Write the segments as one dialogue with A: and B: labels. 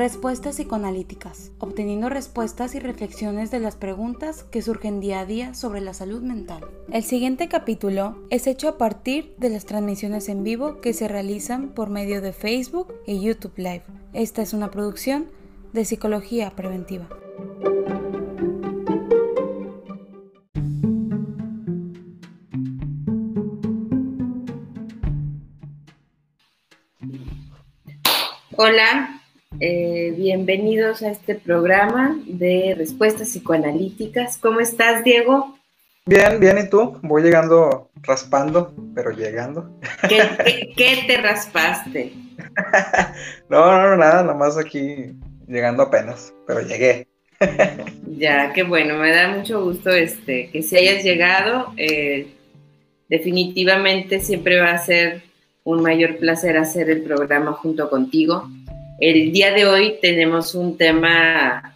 A: Respuestas psicoanalíticas, obteniendo respuestas y reflexiones de las preguntas que surgen día a día sobre la salud mental. El siguiente capítulo es hecho a partir de las transmisiones en vivo que se realizan por medio de Facebook y YouTube Live. Esta es una producción de Psicología Preventiva.
B: Hola, eh, bienvenidos a este programa de respuestas psicoanalíticas. ¿Cómo estás, Diego?
C: Bien, bien, ¿y tú? Voy llegando raspando, pero llegando.
B: ¿Qué, te raspaste?
C: no, no, nada, nomás aquí llegando apenas, pero llegué.
B: ya, qué bueno, me da mucho gusto este, que si hayas llegado. Eh, definitivamente siempre va a ser un mayor placer hacer el programa junto contigo. El día de hoy tenemos un tema,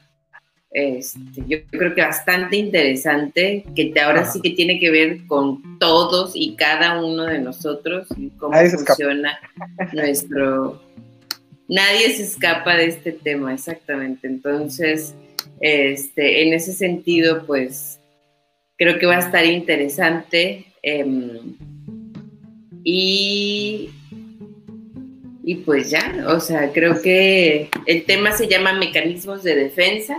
B: este, yo creo que bastante interesante, que ahora sí que tiene que ver con todos y cada uno de nosotros y cómo funciona nuestro... Nadie se escapa de este tema, exactamente. Entonces, este, en ese sentido, pues creo que va a estar interesante. Em, y y pues ya, o sea, creo que el tema se llama mecanismos de defensa.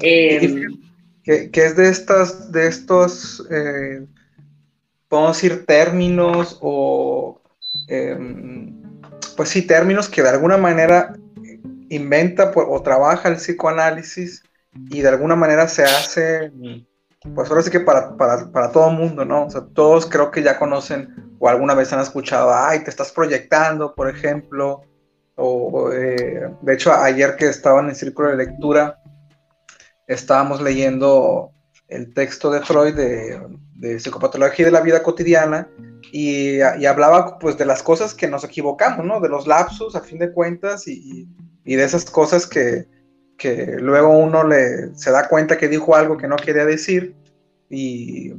C: Em, que, es de estas, de estos, eh, podemos decir, términos o, em, pues sí, términos que de alguna manera inventa o trabaja el psicoanálisis y de alguna manera se hace, pues ahora sí que para, para, para todo mundo, ¿no? O sea, todos creo que ya conocen o alguna vez han escuchado, ay, te estás proyectando, por ejemplo, o eh, de hecho ayer que estaba en el círculo de lectura, estábamos leyendo el texto de Freud de, de psicopatología de la vida cotidiana y, hablaba pues de las cosas que nos equivocamos, ¿no? De los lapsus a fin de cuentas y, y de esas cosas que, que luego uno le, se da cuenta que dijo algo que no quería decir y,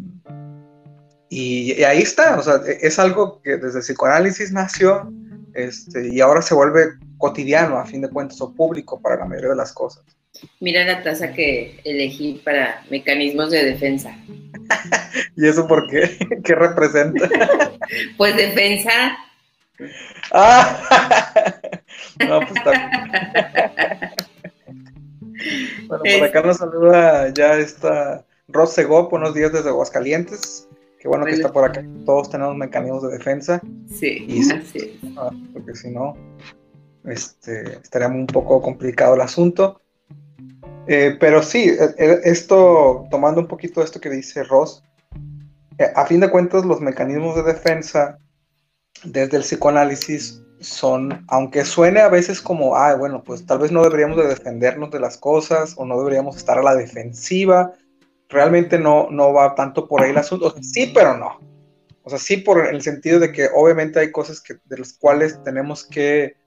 C: y, ahí está, o sea, e, es algo que desde el psicoanálisis nació este, y ahora se vuelve cotidiano, a fin de cuentas, o público para la mayoría de las cosas.
B: Mira la taza que elegí para mecanismos de defensa.
C: ¿Y eso por qué? ¿Qué representa?
B: pues defensa.
C: Ah, no, pues está Bueno, por acá nos saluda ya esta Ros buenos días desde Aguascalientes. Qué bueno que está por acá. Todos tenemos mecanismos de defensa.
B: Sí,
C: y ah, porque si no, este, estaría un poco complicado el asunto. Eh, pero sí, e, e, esto, tomando un poquito esto que dice Ross, eh, a fin de cuentas los mecanismos de defensa desde el psicoanálisis son, aunque suene a veces como, ah, bueno, pues tal vez no deberíamos de defendernos de las cosas o no deberíamos estar a la defensiva realmente no, no va tanto por ahí el asunto. sí, pero no. O sea, sí por el sentido de que obviamente hay cosas que, de las cuales tenemos que,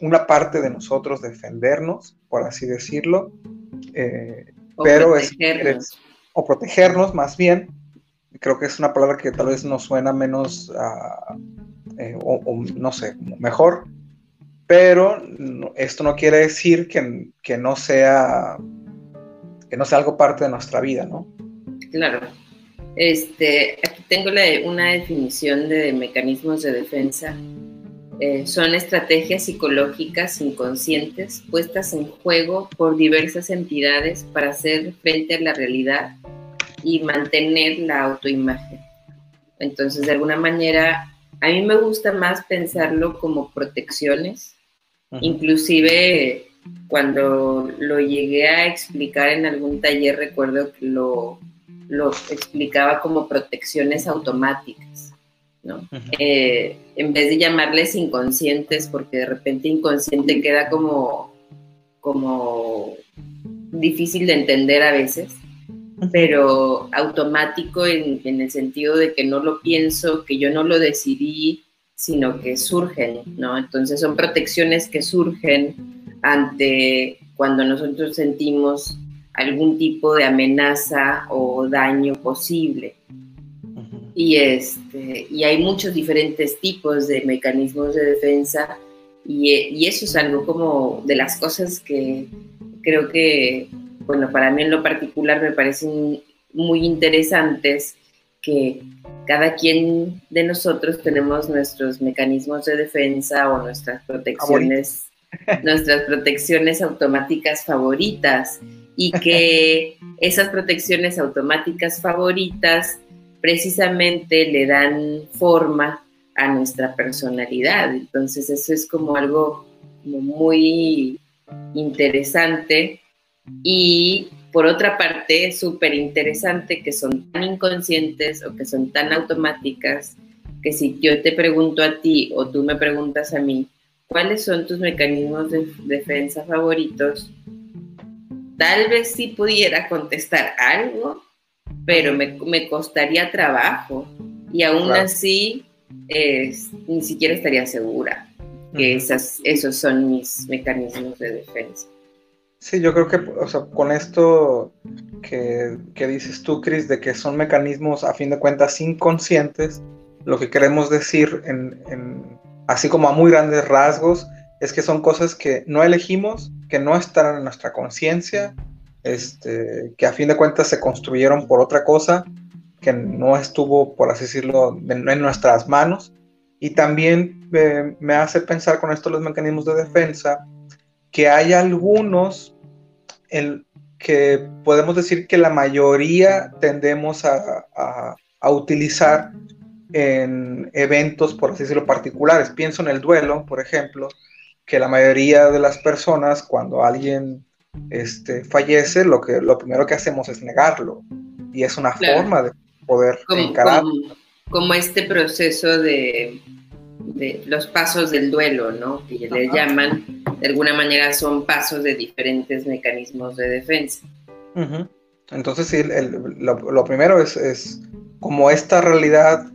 C: una parte de nosotros defendernos, por así decirlo. Eh, pero protegernos. es, o protegernos más bien. Creo que es una palabra que tal vez nos suena menos, uh, eh, o, no sé, mejor. Pero esto no quiere decir que, que no sea que no sea algo parte de nuestra vida, ¿no?
B: Claro. Este, aquí tengo una definición de mecanismos de defensa. Eh, son estrategias psicológicas inconscientes puestas en juego por diversas entidades para hacer frente a la realidad y mantener la autoimagen. Entonces, de alguna manera, a mí me gusta más pensarlo como protecciones, inclusive cuando lo llegué a explicar en algún taller, recuerdo que lo, lo explicaba como protecciones automáticas, ¿no? Eh, en vez de llamarles inconscientes, porque de repente inconsciente queda como, como difícil de entender a veces, pero automático en, en, el sentido de que no lo pienso, que yo no lo decidí, sino que surgen, ¿no? Entonces son protecciones que surgen ante cuando nosotros sentimos algún tipo de amenaza o daño posible. Y, este, y hay muchos diferentes tipos de mecanismos de defensa y, eso es algo como de las cosas que creo que, bueno, para mí en lo particular me parecen muy interesantes que cada quien de nosotros tenemos nuestros mecanismos de defensa o nuestras protecciones, nuestras protecciones automáticas favoritas y que esas protecciones automáticas favoritas precisamente le dan forma a nuestra personalidad. Entonces eso es como algo muy interesante y por otra parte es súper interesante que son tan inconscientes o que son tan automáticas que si yo te pregunto a ti o tú me preguntas a mí, ¿cuáles son tus mecanismos de defensa favoritos? Tal vez sí pudiera contestar algo, pero me, costaría trabajo y aún así ni siquiera estaría segura que esas, esos son mis mecanismos de defensa.
C: Sí, yo creo que o sea, con esto que, dices tú, Cris, de que son mecanismos a fin de cuentas inconscientes, lo que queremos decir, en, así como a muy grandes rasgos, es que son cosas que no elegimos, que no están en nuestra conciencia, este, que a fin de cuentas se construyeron por otra cosa, que no estuvo, por así decirlo, en, nuestras manos. Y también eh, me hace pensar con esto los mecanismos de defensa, que hay algunos en que podemos decir que la mayoría tendemos a, a, utilizar en eventos, por así decirlo, particulares. Pienso en el duelo, por ejemplo, que la mayoría de las personas, cuando alguien este, fallece, lo, que, lo primero que hacemos es negarlo. Y es una forma de poder encarar.
B: como, este proceso de de los pasos del duelo, ¿no? Que le llaman, de alguna manera son pasos de diferentes mecanismos de defensa.
C: Entonces, sí, lo, primero es, como esta realidad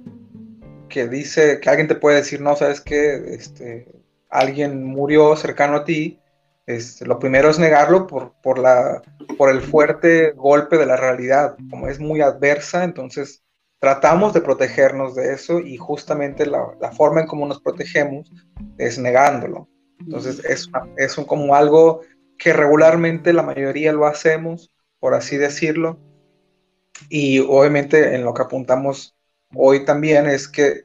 C: que dice, que alguien te puede decir, no, sabes que este, alguien murió cercano a ti, este, lo primero es negarlo por, por, la, por el fuerte golpe de la realidad, como es muy adversa, entonces tratamos de protegernos de eso y justamente la, forma en cómo nos protegemos es negándolo. Entonces es, es como algo que regularmente la mayoría lo hacemos, por así decirlo, y obviamente en lo que apuntamos hoy también es que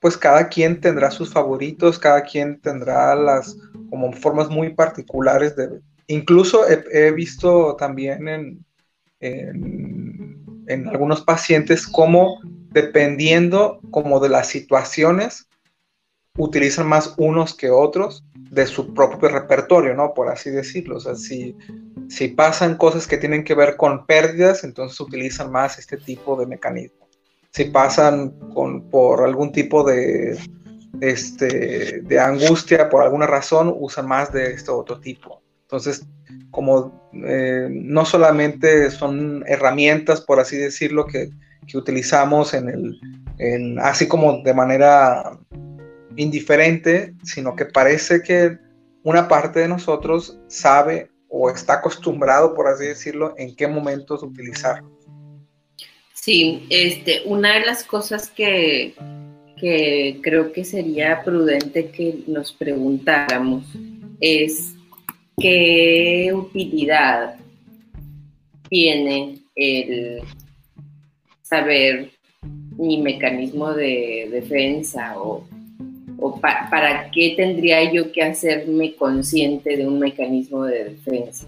C: pues cada quien tendrá sus favoritos, cada quien tendrá las como formas muy particulares de... Incluso he, visto también en, en algunos pacientes como dependiendo como de las situaciones utilizan más unos que otros de su propio repertorio, ¿no? Por así decirlo. O sea, si, si pasan cosas que tienen que ver con pérdidas, entonces utilizan más este tipo de mecanismo. Si pasan con, por algún tipo de, este, de angustia, por alguna razón, usan más de este otro tipo. Entonces, como eh, no solamente son herramientas, por así decirlo, que, utilizamos en el, así como de manera indiferente, sino que parece que una parte de nosotros sabe o está acostumbrado, por así decirlo, en qué momentos utilizarlos.
B: Sí, este, una de las cosas que, que creo que sería prudente que nos preguntáramos es ¿qué utilidad tiene el saber mi mecanismo de defensa o, para qué tendría yo que hacerme consciente de un mecanismo de defensa?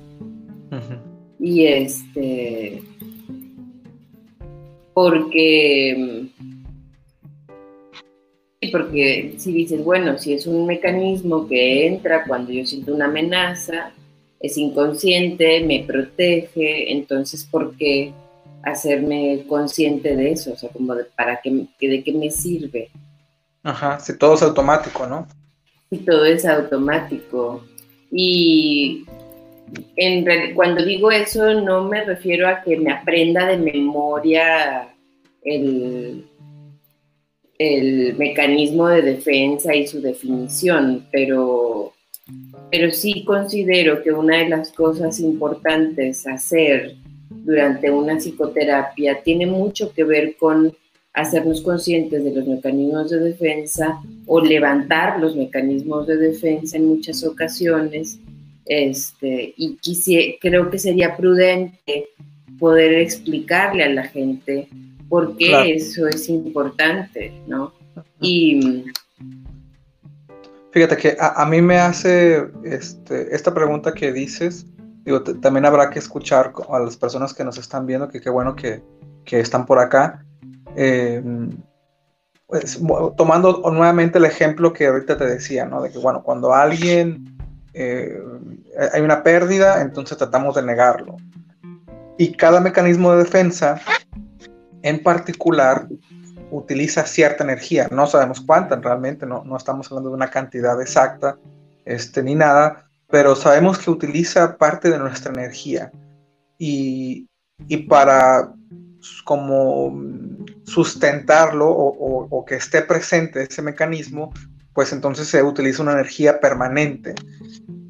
B: Y este, porque porque si dices, bueno, si es un mecanismo que entra cuando yo siento una amenaza, es inconsciente, me protege, entonces, ¿por qué hacerme consciente de eso? O sea, como de, ¿para qué, de qué me sirve?
C: Ajá, si todo es automático, ¿no?
B: Si todo es automático. Y en, cuando digo eso, no me refiero a que me aprenda de memoria el, el mecanismo de defensa y su definición, pero, pero sí considero que una de las cosas importantes hacer durante una psicoterapia tiene mucho que ver con hacernos conscientes de los mecanismos de defensa o levantar los mecanismos de defensa en muchas ocasiones. Este, y creo que sería prudente poder explicarle a la gente por qué eso es importante, ¿no? Y
C: fíjate que a, mí me hace este, esta pregunta que dices, digo, también habrá que escuchar a las personas que nos están viendo, que qué bueno que, que están por acá. Eh, pues, tomando nuevamente el ejemplo que ahorita te decía, ¿no? De que, bueno, cuando alguien eh, hay una pérdida, entonces tratamos de negarlo. Y cada mecanismo de defensa, en particular, utiliza cierta energía. No sabemos cuánta realmente, no, no estamos hablando de una cantidad exacta este, ni nada, pero sabemos que utiliza parte de nuestra energía. Y, y para como sustentarlo o, que esté presente ese mecanismo, pues entonces se utiliza una energía permanente.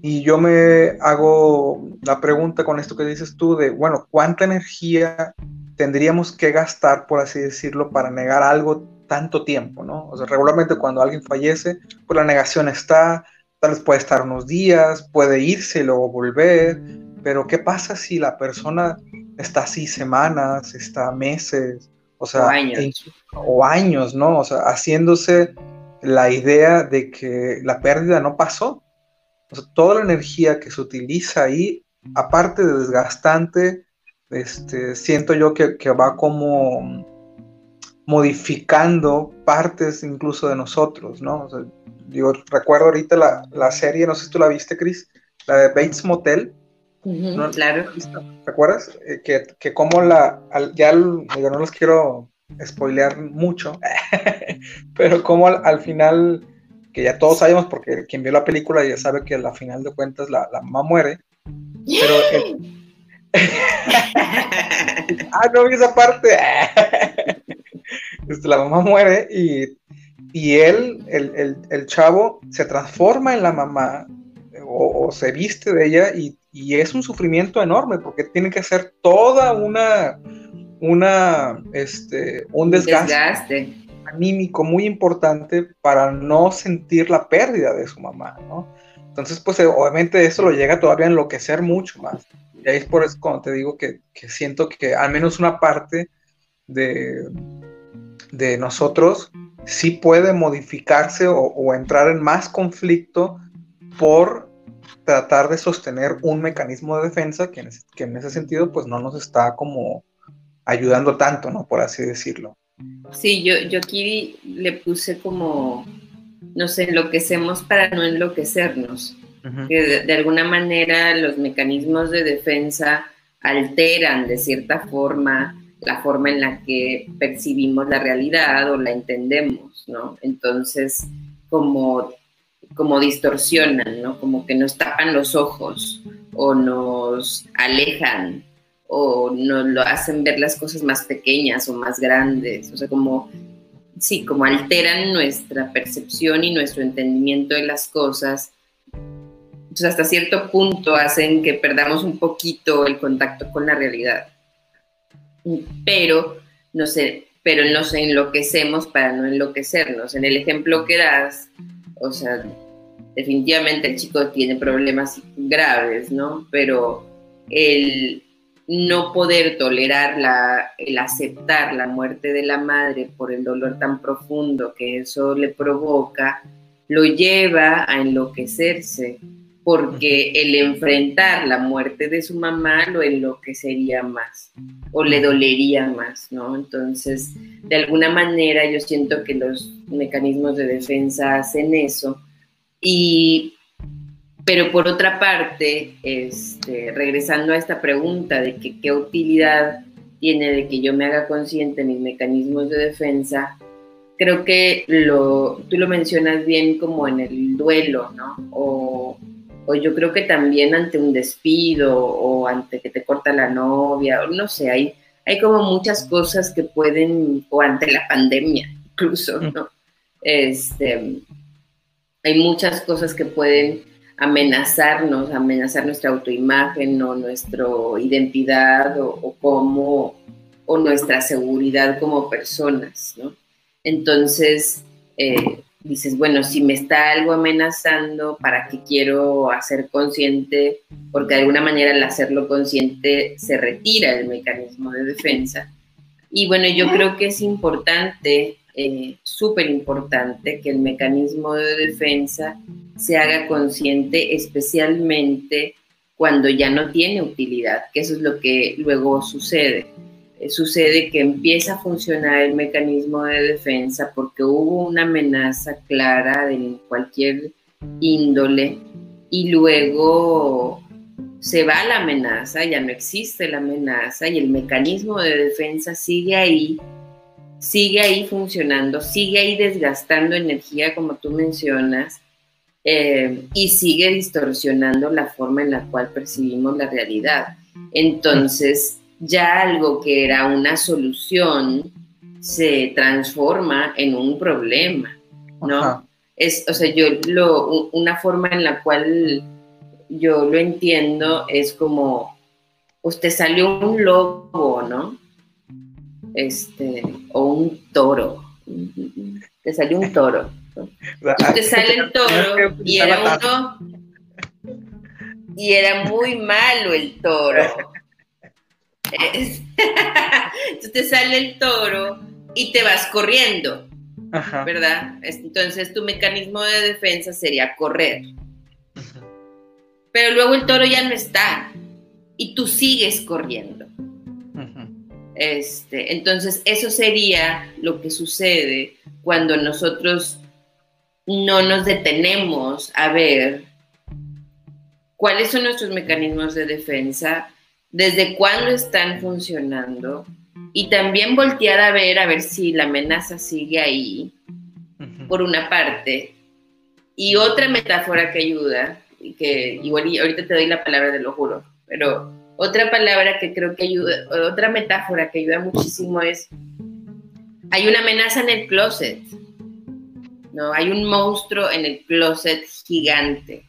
C: Y yo me hago la pregunta con esto que dices tú de, bueno, ¿cuánta energía tendríamos que gastar, por así decirlo, para negar algo tanto tiempo, ¿no? O sea, regularmente cuando alguien fallece, pues la negación está, tal vez puede estar unos días, puede irse y luego volver, pero ¿qué pasa si la persona está así semanas, está meses, o sea, o años. ¿no? O sea, haciéndose la idea de que la pérdida no pasó. O sea, toda la energía que se utiliza ahí, aparte de desgastante, este, siento yo que, va como modificando partes incluso de nosotros, ¿no? O sea, digo, recuerdo ahorita la, la, serie, no sé si tú la viste, Chris, la de Bates Motel,
B: claro.
C: ¿Te acuerdas? Eh, que, que como la, ya no los quiero spoilear mucho, pero como al, final, que ya todos sabemos, porque quien vio la película ya sabe que al final de cuentas la, mamá muere, pero... ah, no vi esa parte. Este, la mamá muere y, y él, el, el, el, chavo, se transforma en la mamá o, se viste de ella y, es un sufrimiento enorme porque tiene que hacer toda una, una este, un desgaste, anímico muy importante para no sentir la pérdida de su mamá, ¿no? Entonces, pues eh, obviamente eso lo llega todavía a enloquecer mucho más. Y ahí es por eso cuando te digo que, siento que al menos una parte de, de nosotros sí puede modificarse o, o entrar en más conflicto por tratar de sostener un mecanismo de defensa que en, ese, sentido pues no nos está como ayudando tanto, ¿no? Por así decirlo.
B: Sí, yo, yo aquí le puse como nos enloquecemos para no enloquecernos. que de, alguna manera los mecanismos de defensa alteran de cierta forma la forma en la que percibimos la realidad o la entendemos, ¿no? Entonces, como como distorsionan, ¿no? Como que nos tapan los ojos o nos alejan o nos lo hacen ver las cosas más pequeñas o más grandes, o sea, como, sí, como alteran nuestra percepción y nuestro entendimiento de las cosas. Entonces, hasta cierto punto hacen que perdamos un poquito el contacto con la realidad. Pero, no sé, pero nos enloquecemos para no enloquecernos. En el ejemplo que das, o sea, definitivamente el chico tiene problemas graves, ¿no? Pero el no poder tolerar la, el aceptar la muerte de la madre por el dolor tan profundo que eso le provoca, lo lleva a enloquecerse, porque el enfrentar la muerte de su mamá lo enloquecería más o le dolería más, ¿no? Entonces, de alguna manera yo siento que los mecanismos de defensa hacen eso y, pero por otra parte, este, regresando a esta pregunta de que, qué utilidad tiene de que yo me haga consciente de mis mecanismos de defensa, creo que lo, tú lo mencionas bien como en el duelo, ¿no? O, o yo creo que también ante un despido o ante que te corta la novia, o no sé, hay, hay como muchas cosas que pueden, o ante la pandemia incluso, ¿no? Este, hay muchas cosas que pueden amenazarnos, amenazar nuestra autoimagen o nuestra identidad o, cómo, o nuestra seguridad como personas, ¿no? Entonces, eh, dices, bueno, si me está algo amenazando, ¿para qué quiero hacer consciente? Porque de alguna manera al hacerlo consciente se retira el mecanismo de defensa. Y bueno, yo creo que es importante, eh, súper importante, que el mecanismo de defensa se haga consciente, especialmente cuando ya no tiene utilidad, que eso es lo que luego sucede. Eh, sucede que empieza a funcionar el mecanismo de defensa porque hubo una amenaza clara de cualquier índole y luego se va la amenaza, ya no existe la amenaza y el mecanismo de defensa sigue ahí, sigue ahí funcionando, sigue ahí desgastando energía como tú mencionas eh, y sigue distorsionando la forma en la cual percibimos la realidad. Entonces, ya algo que era una solución se transforma en un problema, ¿no? Es, o sea, yo lo, una forma en la cual yo lo entiendo es como, usted salió un lobo, ¿no? Este, o un toro. Te salió un toro. Usted sale el toro y era uno y era muy malo el toro. Entonces te sale el toro y te vas corriendo, ¿verdad? Entonces tu mecanismo de defensa sería correr. Pero luego el toro ya no está y tú sigues corriendo. Este, entonces eso sería lo que sucede cuando nosotros no nos detenemos a ver cuáles son nuestros mecanismos de defensa desde cuándo están funcionando y también voltear a ver a ver si la amenaza sigue ahí, por una parte. Y otra metáfora que ayuda, y que igual ahorita te doy la palabra, te lo juro, pero otra palabra que creo que ayuda, otra metáfora que ayuda muchísimo es, hay una amenaza en el closet, ¿no? Hay un monstruo en el closet gigante.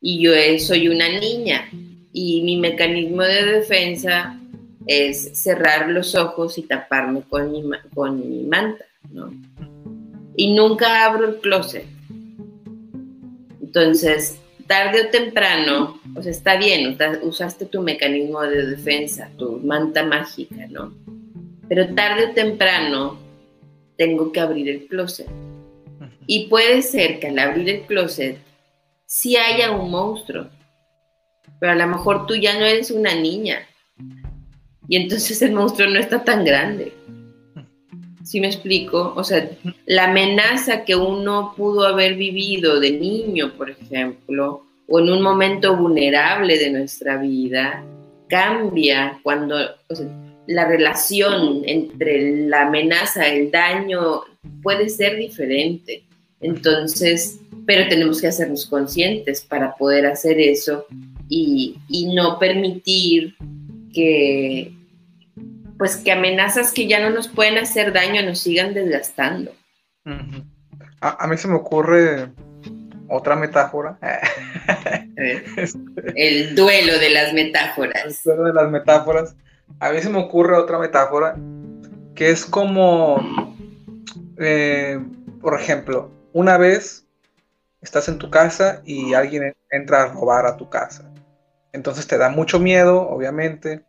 B: Y yo soy una niña y mi mecanismo de defensa es cerrar los ojos y taparme con mi, con mi manta, ¿no? Y nunca abro el closet. Entonces, tarde o temprano, o sea, está bien, usaste tu mecanismo de defensa, tu manta mágica, ¿no? Pero tarde o temprano tengo que abrir el closet. Y puede ser que al abrir el closet sí haya un monstruo, pero a lo mejor tú ya no eres una niña. Y entonces el monstruo no está tan grande. ¿Sí me explico? O sea, la amenaza que uno pudo haber vivido de niño, por ejemplo, o en un momento vulnerable de nuestra vida, cambia cuando la relación entre la amenaza, el daño, puede ser diferente. Entonces, pero tenemos que hacernos conscientes para poder hacer eso y, no permitir que, pues que amenazas que ya no nos pueden hacer daño nos sigan desgastando.
C: a, mí se me ocurre otra metáfora.
B: El duelo de las metáforas.
C: El duelo de las metáforas. A mí se me ocurre otra metáfora que es como, eh, por ejemplo, una vez estás en tu casa y alguien entra a robar a tu casa. Entonces te da mucho miedo, obviamente,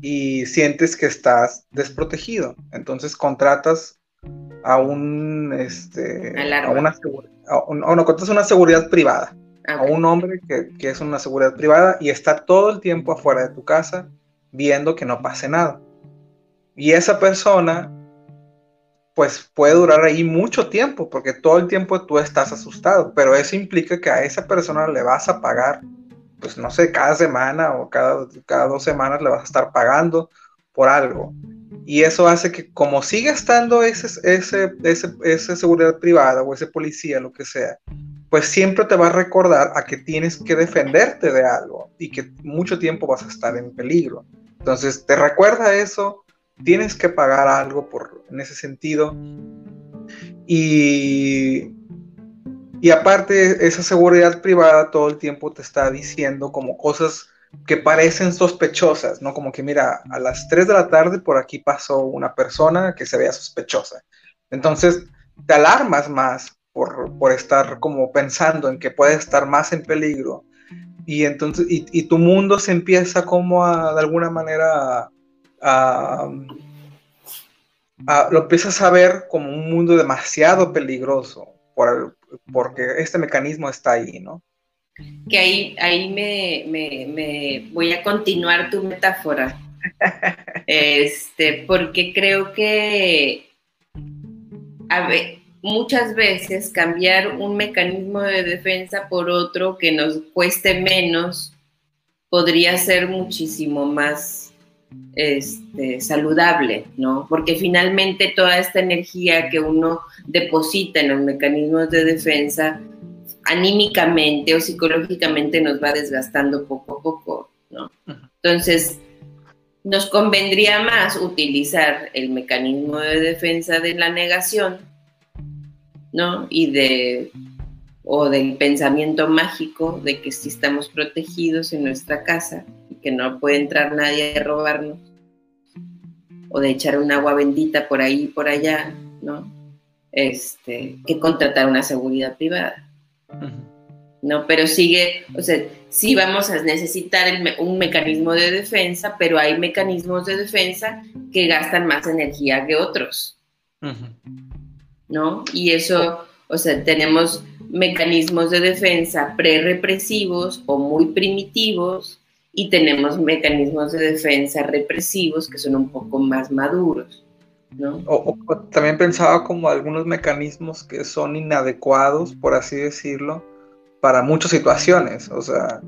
C: y sientes que estás desprotegido. Entonces contratas a un, este, a una, o no, contratas una seguridad privada, a un hombre que, que es una seguridad privada y está todo el tiempo afuera de tu casa viendo que no pase nada. Y esa persona pues puede durar ahí mucho tiempo, porque todo el tiempo tú estás asustado, pero eso implica que a esa persona le vas a pagar pues no sé, cada semana o cada, cada dos semanas le vas a estar pagando por algo. Y eso hace que como siga estando ese, ese, ese, ese seguridad privada o ese policía, lo que sea, pues siempre te va a recordar a que tienes que defenderte de algo y que mucho tiempo vas a estar en peligro. Entonces, te recuerda eso, tienes que pagar algo por, en ese sentido. Y y aparte, esa seguridad privada todo el tiempo te está diciendo como cosas que parecen sospechosas, ¿no? Como que mira, a las 3 de la tarde por aquí pasó una persona que se veía sospechosa. Entonces, te alarmas más por, por estar como pensando en que puede estar más en peligro. Y entonces, y, tu mundo se empieza como a, de alguna manera, a, lo empiezas a ver como un mundo demasiado peligroso, por, porque este mecanismo está ahí, ¿no?
B: Que ahí, ahí me, me, me voy a continuar tu metáfora. este, porque creo que a ver, muchas veces cambiar un mecanismo de defensa por otro que nos cueste menos podría ser muchísimo más este, saludable, ¿no? Porque finalmente toda esta energía que uno deposita en los mecanismos de defensa, anímicamente o psicológicamente nos va desgastando poco a poco, ¿no? Entonces, nos convendría más utilizar el mecanismo de defensa de la negación, ¿no? Y de o del pensamiento mágico de que sí estamos protegidos en nuestra casa que no puede entrar nadie a robarnos, o de echar un agua bendita por ahí y por allá, ¿no? Este, que contratar una seguridad privada. ¿no? Pero sigue, o sea, sí vamos a necesitar un mecanismo de defensa, pero hay mecanismos de defensa que gastan más energía que otros, ¿no? Y eso, o sea, tenemos mecanismos de defensa pre-represivos o muy primitivos y tenemos mecanismos de defensa represivos que son un poco más maduros. ¿No?
C: o, también pensaba como algunos mecanismos que son inadecuados, por así decirlo, para muchas situaciones. O sea,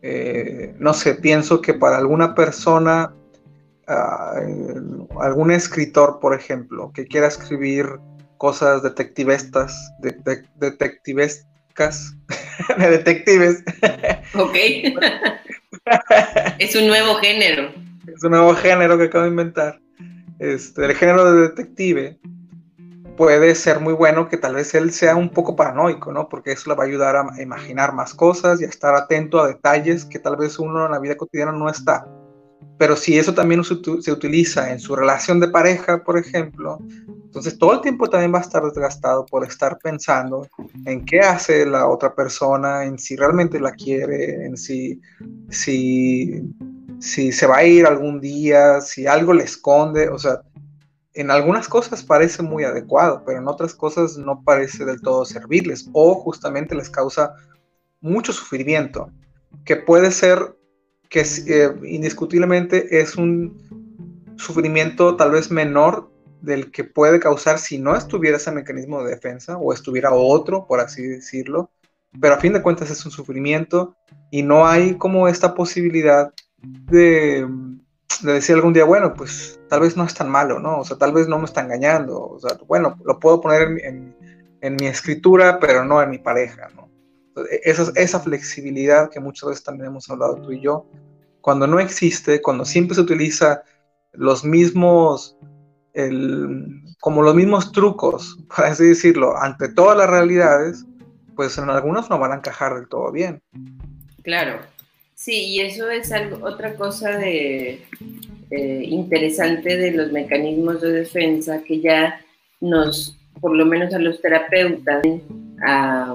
C: eh, no sé, pienso que para alguna persona, ah, algún escritor, por ejemplo, que quiera escribir cosas detectivestas, de, detectivescas, de detectives.
B: Ok. es un nuevo género.
C: Es un nuevo género que acabo de inventar. Este, el género de detective puede ser muy bueno que tal vez él sea un poco paranoico, ¿no? Porque eso le va a ayudar a imaginar más cosas y a estar atento a detalles que tal vez uno en la vida cotidiana no está. Pero si eso también se utiliza en su relación de pareja, por ejemplo, entonces todo el tiempo también va a estar desgastado por estar pensando en qué hace la otra persona, en si realmente la quiere, en si, si, si se va a ir algún día, si algo le esconde, o sea, en algunas cosas parece muy adecuado, pero en otras cosas no parece del todo servirles o justamente les causa mucho sufrimiento, que puede ser que eh, indiscutiblemente es un sufrimiento tal vez menor del que puede causar si no estuviera ese mecanismo de defensa o estuviera otro, por así decirlo, pero a fin de cuentas es un sufrimiento y no hay como esta posibilidad de de decir algún día, bueno, pues tal vez no es tan malo, ¿no? O sea, tal vez no me está engañando, o sea, bueno, lo puedo poner en, mi escritura, pero no en mi pareja, ¿no? Esa, esa flexibilidad que muchas veces también hemos hablado tú y yo, cuando no existe, cuando siempre se utiliza los mismos, como los mismos trucos, por así decirlo, ante todas las realidades, pues en algunos no van a encajar del todo bien.
B: Claro, Sí, y eso es algo, otra cosa de, eh, interesante de los mecanismos de defensa que ya nos, por lo menos a los terapeutas, a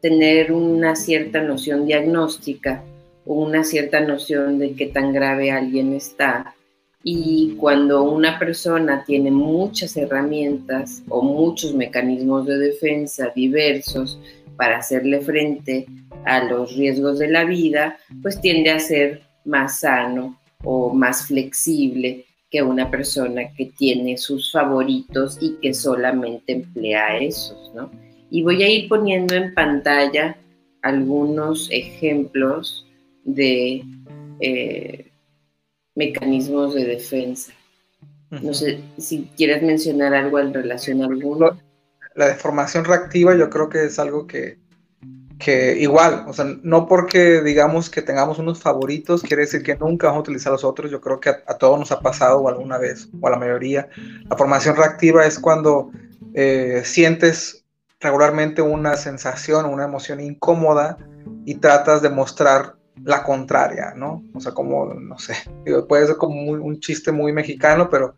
B: tener una cierta noción diagnóstica o una cierta noción de qué tan grave alguien está. Y cuando una persona tiene muchas herramientas o muchos mecanismos de defensa diversos para hacerle frente a los riesgos de la vida, pues tiende a ser más sano o más flexible que una persona que tiene sus favoritos y que solamente emplea esos, ¿no? Y voy a ir poniendo en pantalla algunos ejemplos de eh, mecanismos de defensa. No sé si quieres mencionar algo en relación a alguno.
C: La deformación reactiva yo creo que es algo que, que igual, o sea, no porque digamos que tengamos unos favoritos, quiere decir que nunca vamos a utilizar los otros. Yo creo que a, todos nos ha pasado alguna vez, o a la mayoría. La formación reactiva es cuando eh, sientes regularmente una sensación, una emoción incómoda y tratas de mostrar la contraria, ¿no? O sea, como, no sé, puede ser como un chiste muy mexicano, pero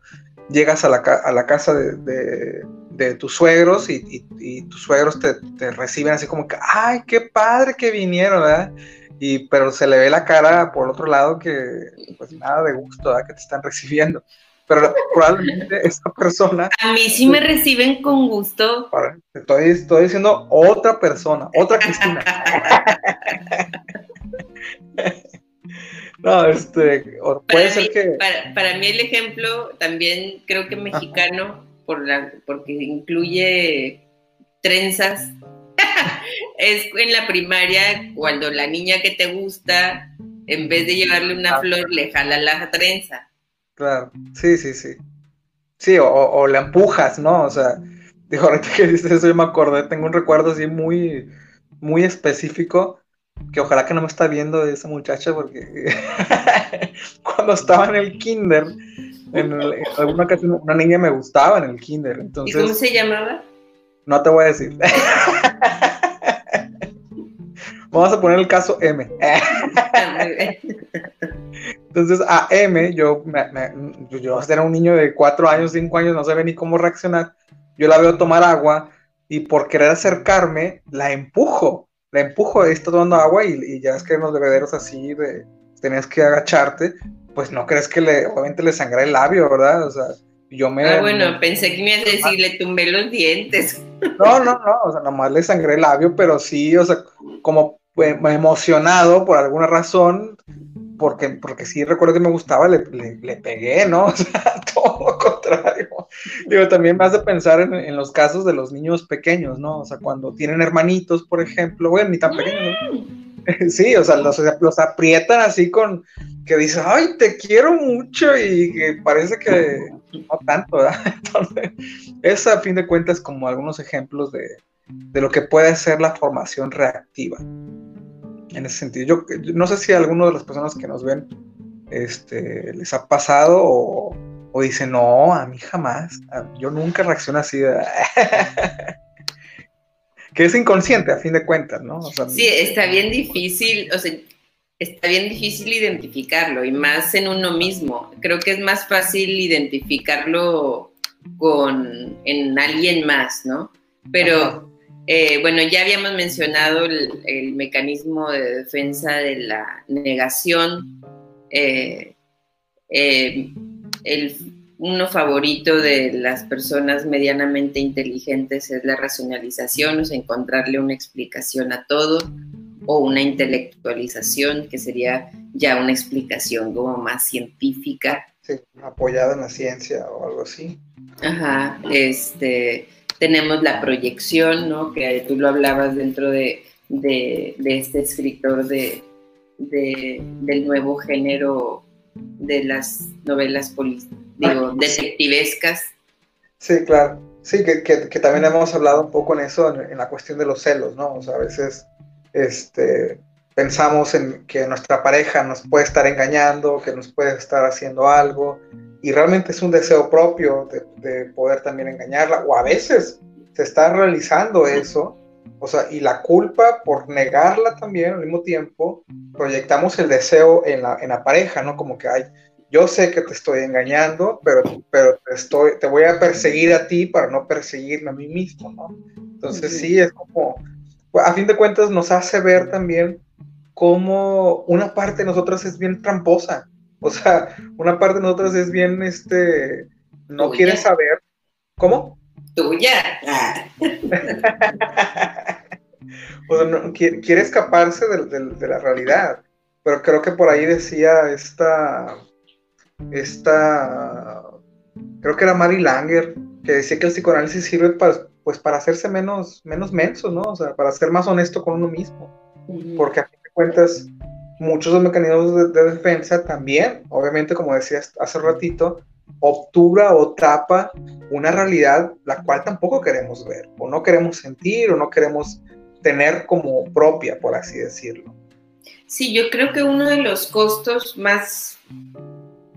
C: llegas a la, a la casa de, de, tus suegros y, y, tus suegros te, te, reciben así como que, ay, qué padre que vinieron, ¿verdad? Y, pero se le ve la cara por otro lado que, pues nada de gusto, ¿verdad? Que te están recibiendo. Pero probablemente esa persona...
B: A mí sí me reciben con gusto.
C: Estoy, estoy diciendo otra persona, otra Cristina. No, este, puede ser que...
B: Para, mí el ejemplo también creo que mexicano, por la, porque incluye trenzas, es en la primaria cuando la niña que te gusta, en vez de llevarle una ah. flor, le jala la trenza.
C: Claro, sí, sí, sí. Sí, o, o la empujas, ¿no? O sea, dijo, ahorita que dices eso, yo me acordé, tengo un recuerdo así muy, muy específico que ojalá que no me está viendo esa muchacha porque cuando estaba en el kinder, en, alguna ocasión una niña me gustaba en el kinder. Entonces,
B: ¿Y cómo se llamaba?
C: No te voy a decir. Vamos a poner el caso M. Entonces a M, yo, yo era un niño de 4 años, 5 años, no sabía ni cómo reaccionar. Yo la veo tomar agua y por querer acercarme, la empujo la empujo, está tomando agua y, ya es que en los bebederos así de tenías que agacharte, pues no crees que le, obviamente le sangra el labio, ¿verdad? O sea, yo me...
B: Ah, bueno, pensé que me ibas a decir, le tumbé los dientes.
C: No, no, no, o sea, nomás le sangré el labio, pero sí, o sea, como pues, emocionado por alguna razón, porque, porque sí recuerdo que me gustaba, le, le, pegué, ¿no? O sea, todo lo contrario. Digo, también me hace pensar en, en, los casos de los niños pequeños, ¿no? O sea, cuando tienen hermanitos, por ejemplo, bueno, ni tan pequeños, ¿no? Sí, o sea, los, los, aprietan así con que dice, ay, te quiero mucho y que parece que no tanto, ¿verdad? Entonces, es a fin de cuentas como algunos ejemplos de, de lo que puede ser la formación reactiva en ese sentido. Yo, no sé si a alguno de las personas que nos ven este, les ha pasado o, o dicen, no, a mí jamás, yo nunca reacciono así. que es inconsciente a fin de cuentas, ¿no?
B: sí, está bien difícil, o sea, está bien difícil identificarlo y más en uno mismo. Creo que es más fácil identificarlo con en alguien más, ¿no? Pero eh, bueno, ya habíamos mencionado el, mecanismo de defensa de la negación. Eh, eh, el, uno favorito de las personas medianamente inteligentes es la racionalización, o sea, encontrarle una explicación a todo, o una intelectualización, que sería ya una explicación como más científica.
C: Sí, apoyada en la ciencia o algo así.
B: Ajá, este tenemos la proyección, ¿no? Que tú lo hablabas dentro de, este escritor de, del nuevo género de las novelas digo, ah, detectivescas.
C: Sí, claro. Sí, que, también hemos hablado un poco en eso, en, la cuestión de los celos, ¿no? O sea, a veces este, pensamos en que nuestra pareja nos puede estar engañando, que nos puede estar haciendo algo, y realmente es un deseo propio de, poder también engañarla, o a veces se está realizando eso, o sea, y la culpa por negarla también al mismo tiempo, proyectamos el deseo en la, en la pareja, ¿no? Como que, hay, yo sé que te estoy engañando, pero, pero te, estoy, te voy a perseguir a ti para no perseguirme a mí mismo, ¿no? Entonces sí, es como, a fin de cuentas nos hace ver también cómo una parte de nosotros es bien tramposa, o sea, una parte de nosotros es bien, este, no quiere saber. ¿Cómo?
B: Tuya.
C: o sea, no, quiere, escaparse de, la realidad. Pero creo que por ahí decía esta, esta, creo que era Mary Langer, que decía que el psicoanálisis sirve para, pues, para hacerse menos, menos menso, ¿no? O sea, para ser más honesto con uno mismo. Porque a fin de cuentas, muchos de los mecanismos de, defensa también, obviamente, como decías hace ratito, obtura o tapa una realidad la cual tampoco queremos ver, o no queremos sentir, o no queremos tener como propia, por así decirlo.
B: Sí, yo creo que uno de los costos más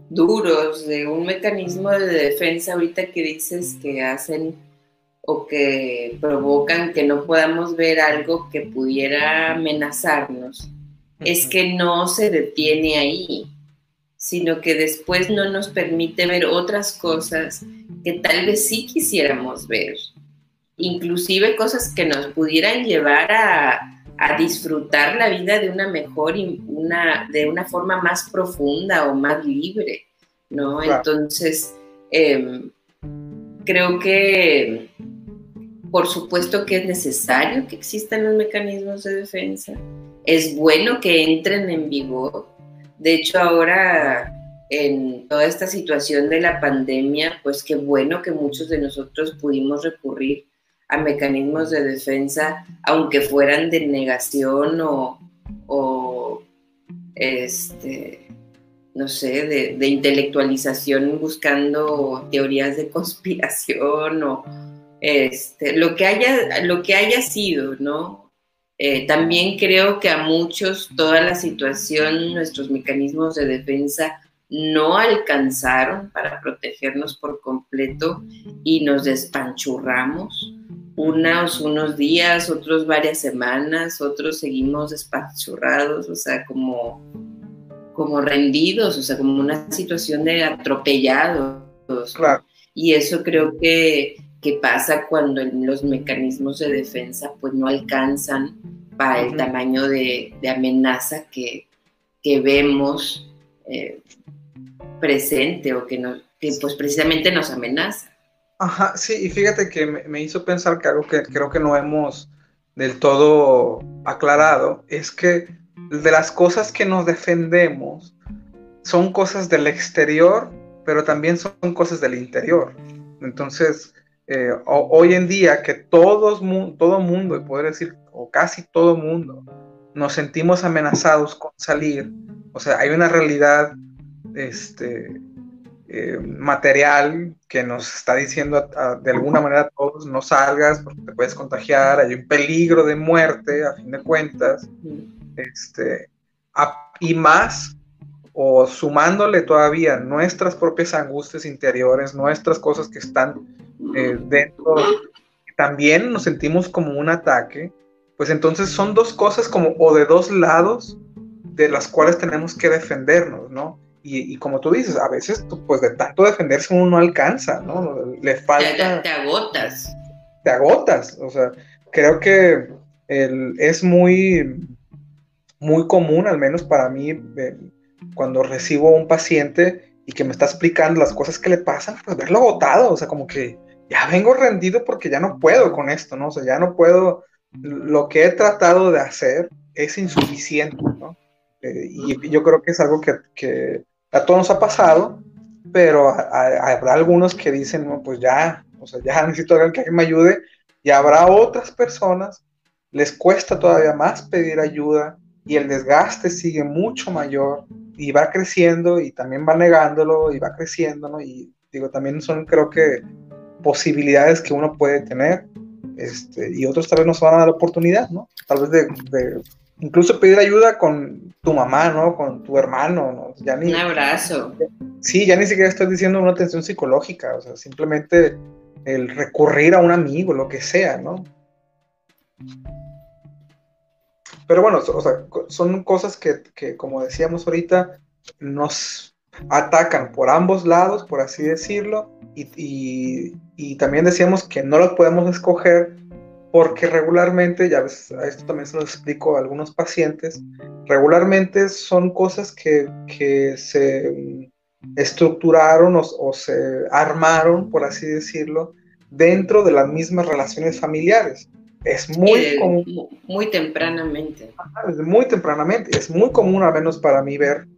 B: duros de un mecanismo de defensa ahorita que dices que hacen o que provocan que no podamos ver algo que pudiera amenazarnos es que no se detiene ahí, sino que después no nos permite ver otras cosas que tal vez sí quisiéramos ver, inclusive cosas que nos pudieran llevar a, disfrutar la vida de una mejor y una, de una forma más profunda o más libre, ¿no? Entonces, em, creo que por supuesto que es necesario que existan los mecanismos de defensa, es bueno que entren en vigor. De hecho, ahora en toda esta situación de la pandemia, pues qué bueno que muchos de nosotros pudimos recurrir a mecanismos de defensa, aunque fueran de negación o, este, no sé, de, intelectualización buscando teorías de conspiración o este, lo, que haya, lo que haya sido, ¿no? Eh, también creo que a muchos toda la situación, nuestros mecanismos de defensa no alcanzaron para protegernos por completo y nos despanchurramos. Unos unos días, otros varias semanas, otros seguimos despanchurrados, o sea, como, como rendidos, o sea, como una situación de atropellados. Y eso creo que qué pasa cuando los mecanismos de defensa pues no alcanzan para el tamaño de, amenaza que, vemos eh, presente o que, nos, pues precisamente nos amenaza.
C: Ajá, sí, y fíjate que me, hizo pensar que algo que creo que no hemos del todo aclarado es que de las cosas que nos defendemos son cosas del exterior, pero también son cosas del interior. Entonces, eh, hoy en día que todos, todo mundo, y poder decir, o casi todo mundo, nos sentimos amenazados con salir, o sea, hay una realidad este, eh, material que nos está diciendo de alguna manera a todos, no salgas porque te puedes contagiar, hay un peligro de muerte a fin de cuentas, este, y más o sumándole todavía nuestras propias angustias interiores, nuestras cosas que están eh, dentro, también nos sentimos como un ataque, pues entonces son dos cosas como o de dos lados de las cuales tenemos que defendernos, ¿no? Y, como tú dices, a veces pues de tanto defenderse uno no alcanza, ¿no? Le falta...
B: Te, agotas.
C: Te agotas, o sea, creo que el, es muy, muy común, al menos para mí, eh, cuando recibo a un paciente y que me está explicando las cosas que le pasan, pues verlo agotado, o sea, como que ya vengo rendido porque ya no puedo con esto, ¿no? O sea, ya no puedo, lo que he tratado de hacer es insuficiente, ¿no? Eh, y yo creo que es algo que, a todos nos ha pasado, pero habrá algunos que dicen, no, pues ya, o sea, ya necesito alguien que me ayude, y habrá otras personas, les cuesta todavía más pedir ayuda y el desgaste sigue mucho mayor y va creciendo y también va negándolo y va creciendo, ¿no? Y digo, también son creo que posibilidades que uno puede tener este, y otros tal vez no se van a dar la oportunidad, ¿no? Tal vez de, incluso pedir ayuda con tu mamá, ¿no? Con tu hermano, ¿no?
B: Ya ni, Un abrazo.
C: Sí, ya ni siquiera estoy diciendo una atención psicológica, o sea, simplemente el recurrir a un amigo, lo que sea, ¿no? Pero bueno, o sea, son cosas que, que, como decíamos ahorita, nos atacan por ambos lados, por así decirlo, y, y, también decíamos que no los podemos escoger porque regularmente, ya ves, a esto también se lo explico a algunos pacientes, regularmente son cosas que, que se estructuraron o, se armaron, por así decirlo, dentro de las mismas relaciones familiares. Es muy común.
B: Muy tempranamente.
C: Muy tempranamente. Es muy común, al menos para mí, ver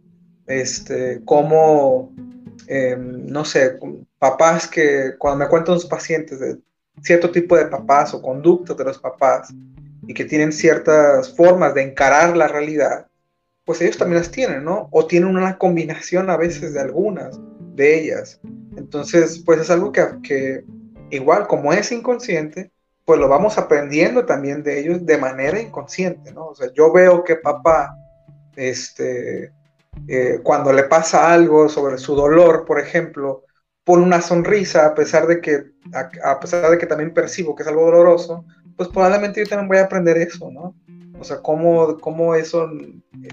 C: este, cómo, em, no sé, papás que cuando me cuentan los pacientes de cierto tipo de papás o conductas de los papás y que tienen ciertas formas de encarar la realidad, pues ellos también las tienen, ¿no? O tienen una combinación a veces de algunas de ellas. Entonces, pues es algo que, que igual como es inconsciente, pues lo vamos aprendiendo también de ellos de manera inconsciente, ¿no? O sea, yo veo que papá, este, eh, cuando le pasa algo sobre su dolor, por ejemplo, pone una sonrisa a pesar de que, a, pesar de que también percibo que es algo doloroso, pues probablemente yo también voy a aprender eso, ¿no? O sea, cómo, cómo eso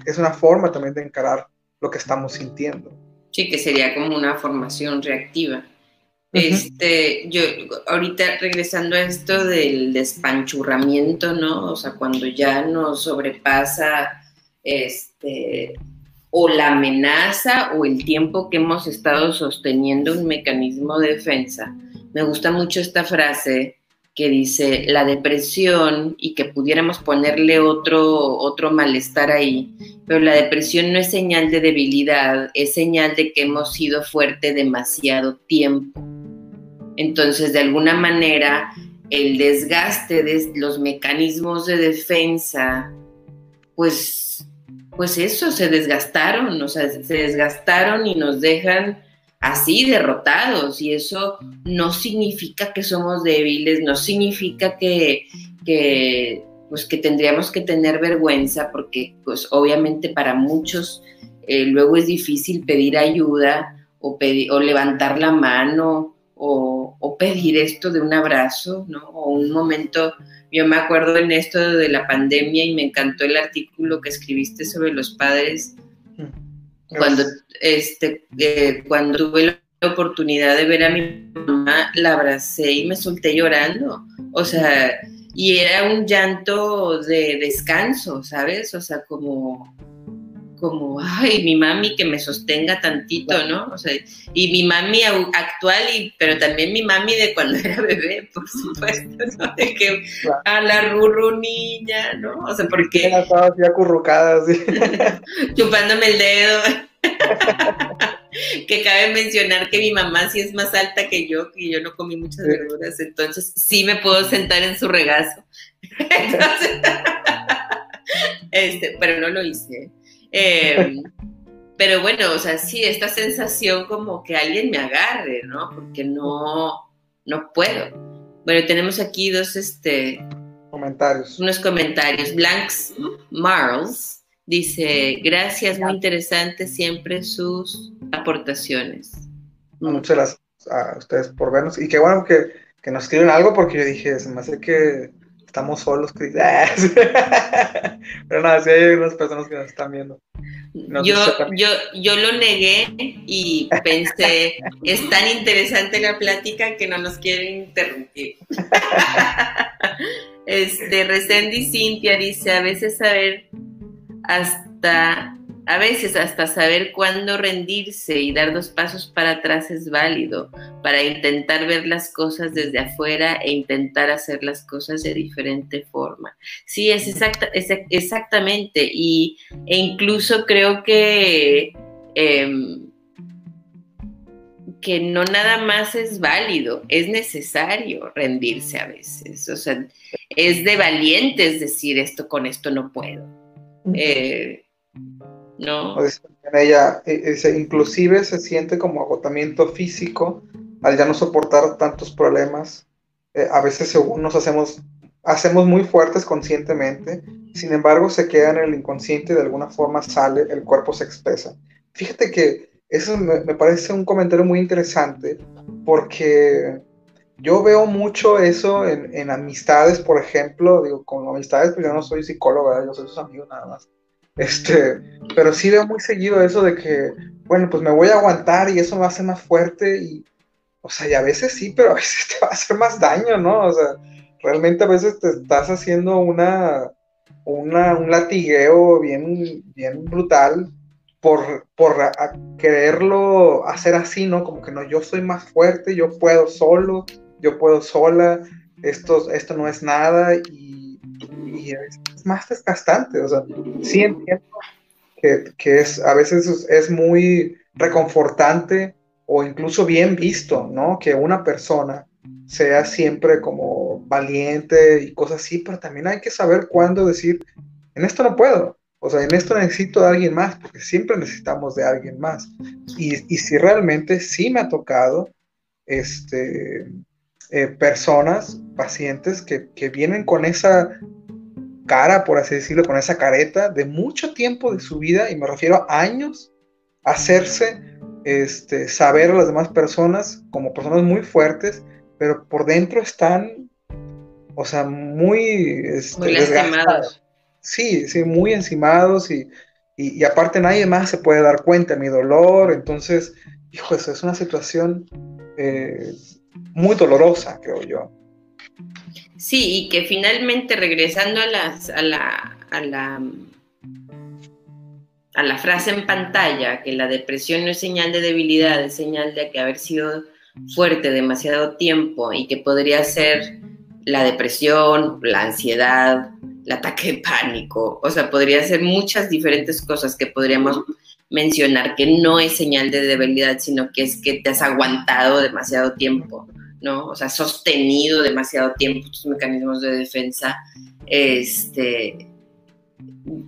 C: es una forma también de encarar lo que estamos sintiendo.
B: Sí, que sería como una formación reactiva. Este, yo ahorita regresando a esto del despanchurramiento, ¿no? O sea, cuando ya nos sobrepasa este o la amenaza o el tiempo que hemos estado sosteniendo un mecanismo de defensa. Me gusta mucho esta frase que dice la depresión y que pudiéramos ponerle otro, otro malestar ahí, pero la depresión no es señal de debilidad, es señal de que hemos sido fuerte demasiado tiempo. Entonces, de alguna manera, el desgaste de los mecanismos de defensa, pues, pues eso, se desgastaron, o sea, se desgastaron y nos dejan así derrotados. Y eso no significa que somos débiles, no significa que, pues que tendríamos que tener vergüenza porque pues obviamente para muchos eh, luego es difícil pedir ayuda o, o levantar la mano o, o, pedir esto de un abrazo, ¿no? O un momento, yo me acuerdo en esto de la pandemia y me encantó el artículo que escribiste sobre los padres cuando, este, eh, cuando tuve la oportunidad de ver a mi mamá, la abracé y me solté llorando. O sea, y era un llanto de descanso, ¿sabes? O sea, como, como, ay, mi mami que me sostenga tantito, ¿no? O sea, y mi mami actual, y, pero también mi mami de cuando era bebé, por supuesto, ¿no? De que a la rurru niña, ¿no? O sea, porque...
C: Estaba así acurrucada, así.
B: chupándome el dedo. que cabe mencionar que mi mamá sí es más alta que yo, que yo no comí muchas verduras, entonces sí me puedo sentar en su regazo. este, pero no lo hice. Em, pero bueno, o sea, sí, esta sensación como que alguien me agarre, ¿no? Porque no, no puedo. Bueno, tenemos aquí dos, este...
C: Comentarios.
B: Unos comentarios. Blanks Marls dice, gracias, muy interesante siempre sus aportaciones.
C: Muchas gracias a ustedes por vernos. Y qué bueno que, que nos escriben algo porque yo dije, se me hace que estamos solos, Pero nada, sí hay unas personas que nos están viendo.
B: yo, yo, yo lo negué y pensé, es tan interesante la plática que no nos quieren interrumpir. este, Resendi Cintia dice, a veces saber hasta a veces hasta saber cuándo rendirse y dar dos pasos para atrás es válido para intentar ver las cosas desde afuera e intentar hacer las cosas de diferente forma. Sí, es, exacta, exactamente. Y, e incluso creo que, em, que no nada más es válido, es necesario rendirse a veces. O sea, es de valientes decir esto, con esto no puedo. Eh, no.
C: Ella, e, inclusive se siente como agotamiento físico al ya no soportar tantos problemas. Eh, a veces según nos hacemos, hacemos muy fuertes conscientemente, sin embargo se queda en el inconsciente y de alguna forma sale, el cuerpo se expresa. Fíjate que eso me, parece un comentario muy interesante porque yo veo mucho eso en, en, amistades, por ejemplo, digo, con amistades, pues yo no soy psicóloga, yo soy sus amigos nada más. Este, pero sí veo muy seguido eso de que, bueno, pues me voy a aguantar y eso me hace más fuerte y, o sea, y a veces sí, pero a veces te va a hacer más daño, ¿no? O sea, realmente a veces te estás haciendo una, una un latigueo bien, bien brutal por, por quererlo hacer así, ¿no? Como que no, yo soy más fuerte, yo puedo solo, yo puedo sola, esto, esto no es nada y, y más desgastante. O sea, sí entiendo que, es, a veces es, muy reconfortante o incluso bien visto, ¿no? Que una persona sea siempre como valiente y cosas así, pero también hay que saber cuándo decir, en esto no puedo, o sea, en esto necesito de alguien más, porque siempre necesitamos de alguien más. Y, si realmente sí me ha tocado, este, eh, personas, pacientes que, que, vienen con esa cara, por así decirlo, con esa careta de mucho tiempo de su vida, y me refiero a años, hacerse este, saber a las demás personas como personas muy fuertes, pero por dentro están, o sea, muy, este,
B: muy lastimados.
C: Sí, sí, muy encimados y, y, aparte nadie más se puede dar cuenta de mi dolor, entonces, hijo, eso es una situación eh, muy dolorosa, creo yo.
B: Sí, y que finalmente regresando a, las, a, la, a, la, a la frase en pantalla, que la depresión no es señal de debilidad, es señal de que haber sido fuerte demasiado tiempo y que podría ser la depresión, la ansiedad, el ataque de pánico, o sea, podría ser muchas diferentes cosas que podríamos mencionar que no es señal de debilidad, sino que es que te has aguantado demasiado tiempo, ¿no? O sea, sostenido demasiado tiempo tus mecanismos de defensa, este,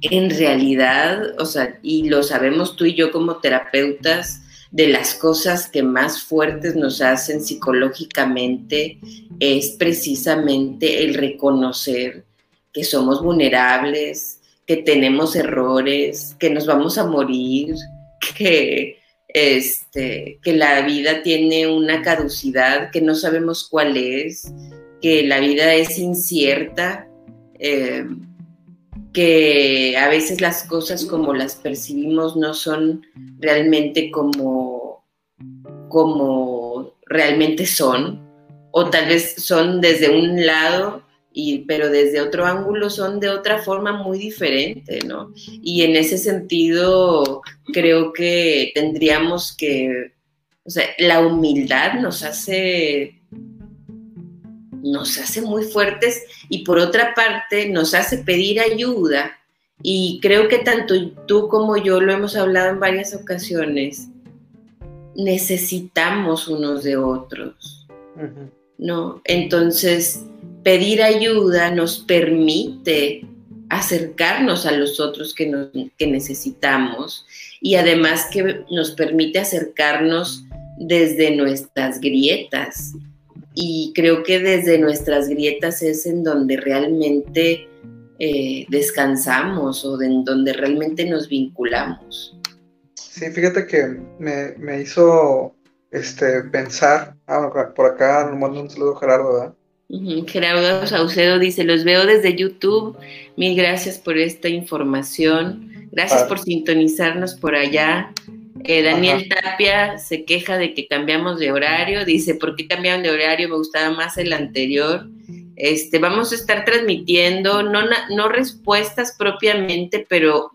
B: en realidad, o sea, y lo sabemos tú y yo como terapeutas, de las cosas que más fuertes nos hacen psicológicamente es precisamente el reconocer que somos vulnerables, que tenemos errores, que nos vamos a morir, que, este, que la vida tiene una caducidad que no sabemos cuál es, que la vida es incierta, eh, que a veces las cosas como las percibimos no son realmente como, como realmente son, o tal vez son desde un lado, y, pero desde otro ángulo son de otra forma muy diferente, ¿no? Y en ese sentido creo que tendríamos que, o sea, la humildad nos hace nos hace muy fuertes y por otra parte nos hace pedir ayuda y creo que tanto tú como yo lo hemos hablado en varias ocasiones, necesitamos unos de otros, ¿no? Entonces, pedir ayuda nos permite acercarnos a los otros que, necesitamos y además que nos permite acercarnos desde nuestras grietas, y creo que desde nuestras grietas es en donde realmente eh, descansamos o en donde realmente nos vinculamos.
C: Sí, fíjate que me, hizo este, pensar, ah, por acá nos manda un saludo Gerardo, ¿verdad?
B: Gerardo Saucedo dice, los veo desde YouTube, mil gracias por esta información, gracias por sintonizarnos por allá, eh, Daniel Tapia se queja de que cambiamos de horario, dice, ¿por qué cambiaron de horario? Me gustaba más el anterior. Este, vamos a estar transmitiendo, no, no respuestas propiamente, pero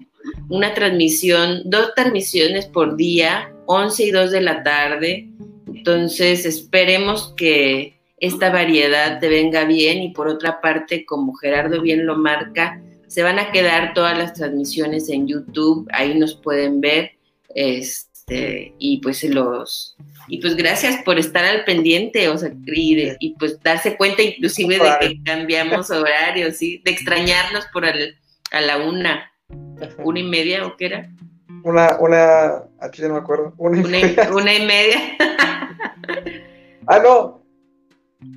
B: una transmisión, dos transmisiones por día, 11 y 2 de la tarde. Entonces, esperemos que esta variedad te venga bien y por otra parte, como Gerardo bien lo marca, se van a quedar todas las transmisiones en YouTube, ahí nos pueden ver este, y pues los y pues gracias por estar al pendiente, o sea, y, pues darse cuenta inclusive de que cambiamos horarios, ¿sí? De extrañarnos por a la una, una y media, ¿o qué era?
C: Una, una, aquí ya no me acuerdo,
B: una y media. Una y media.
C: ah, no,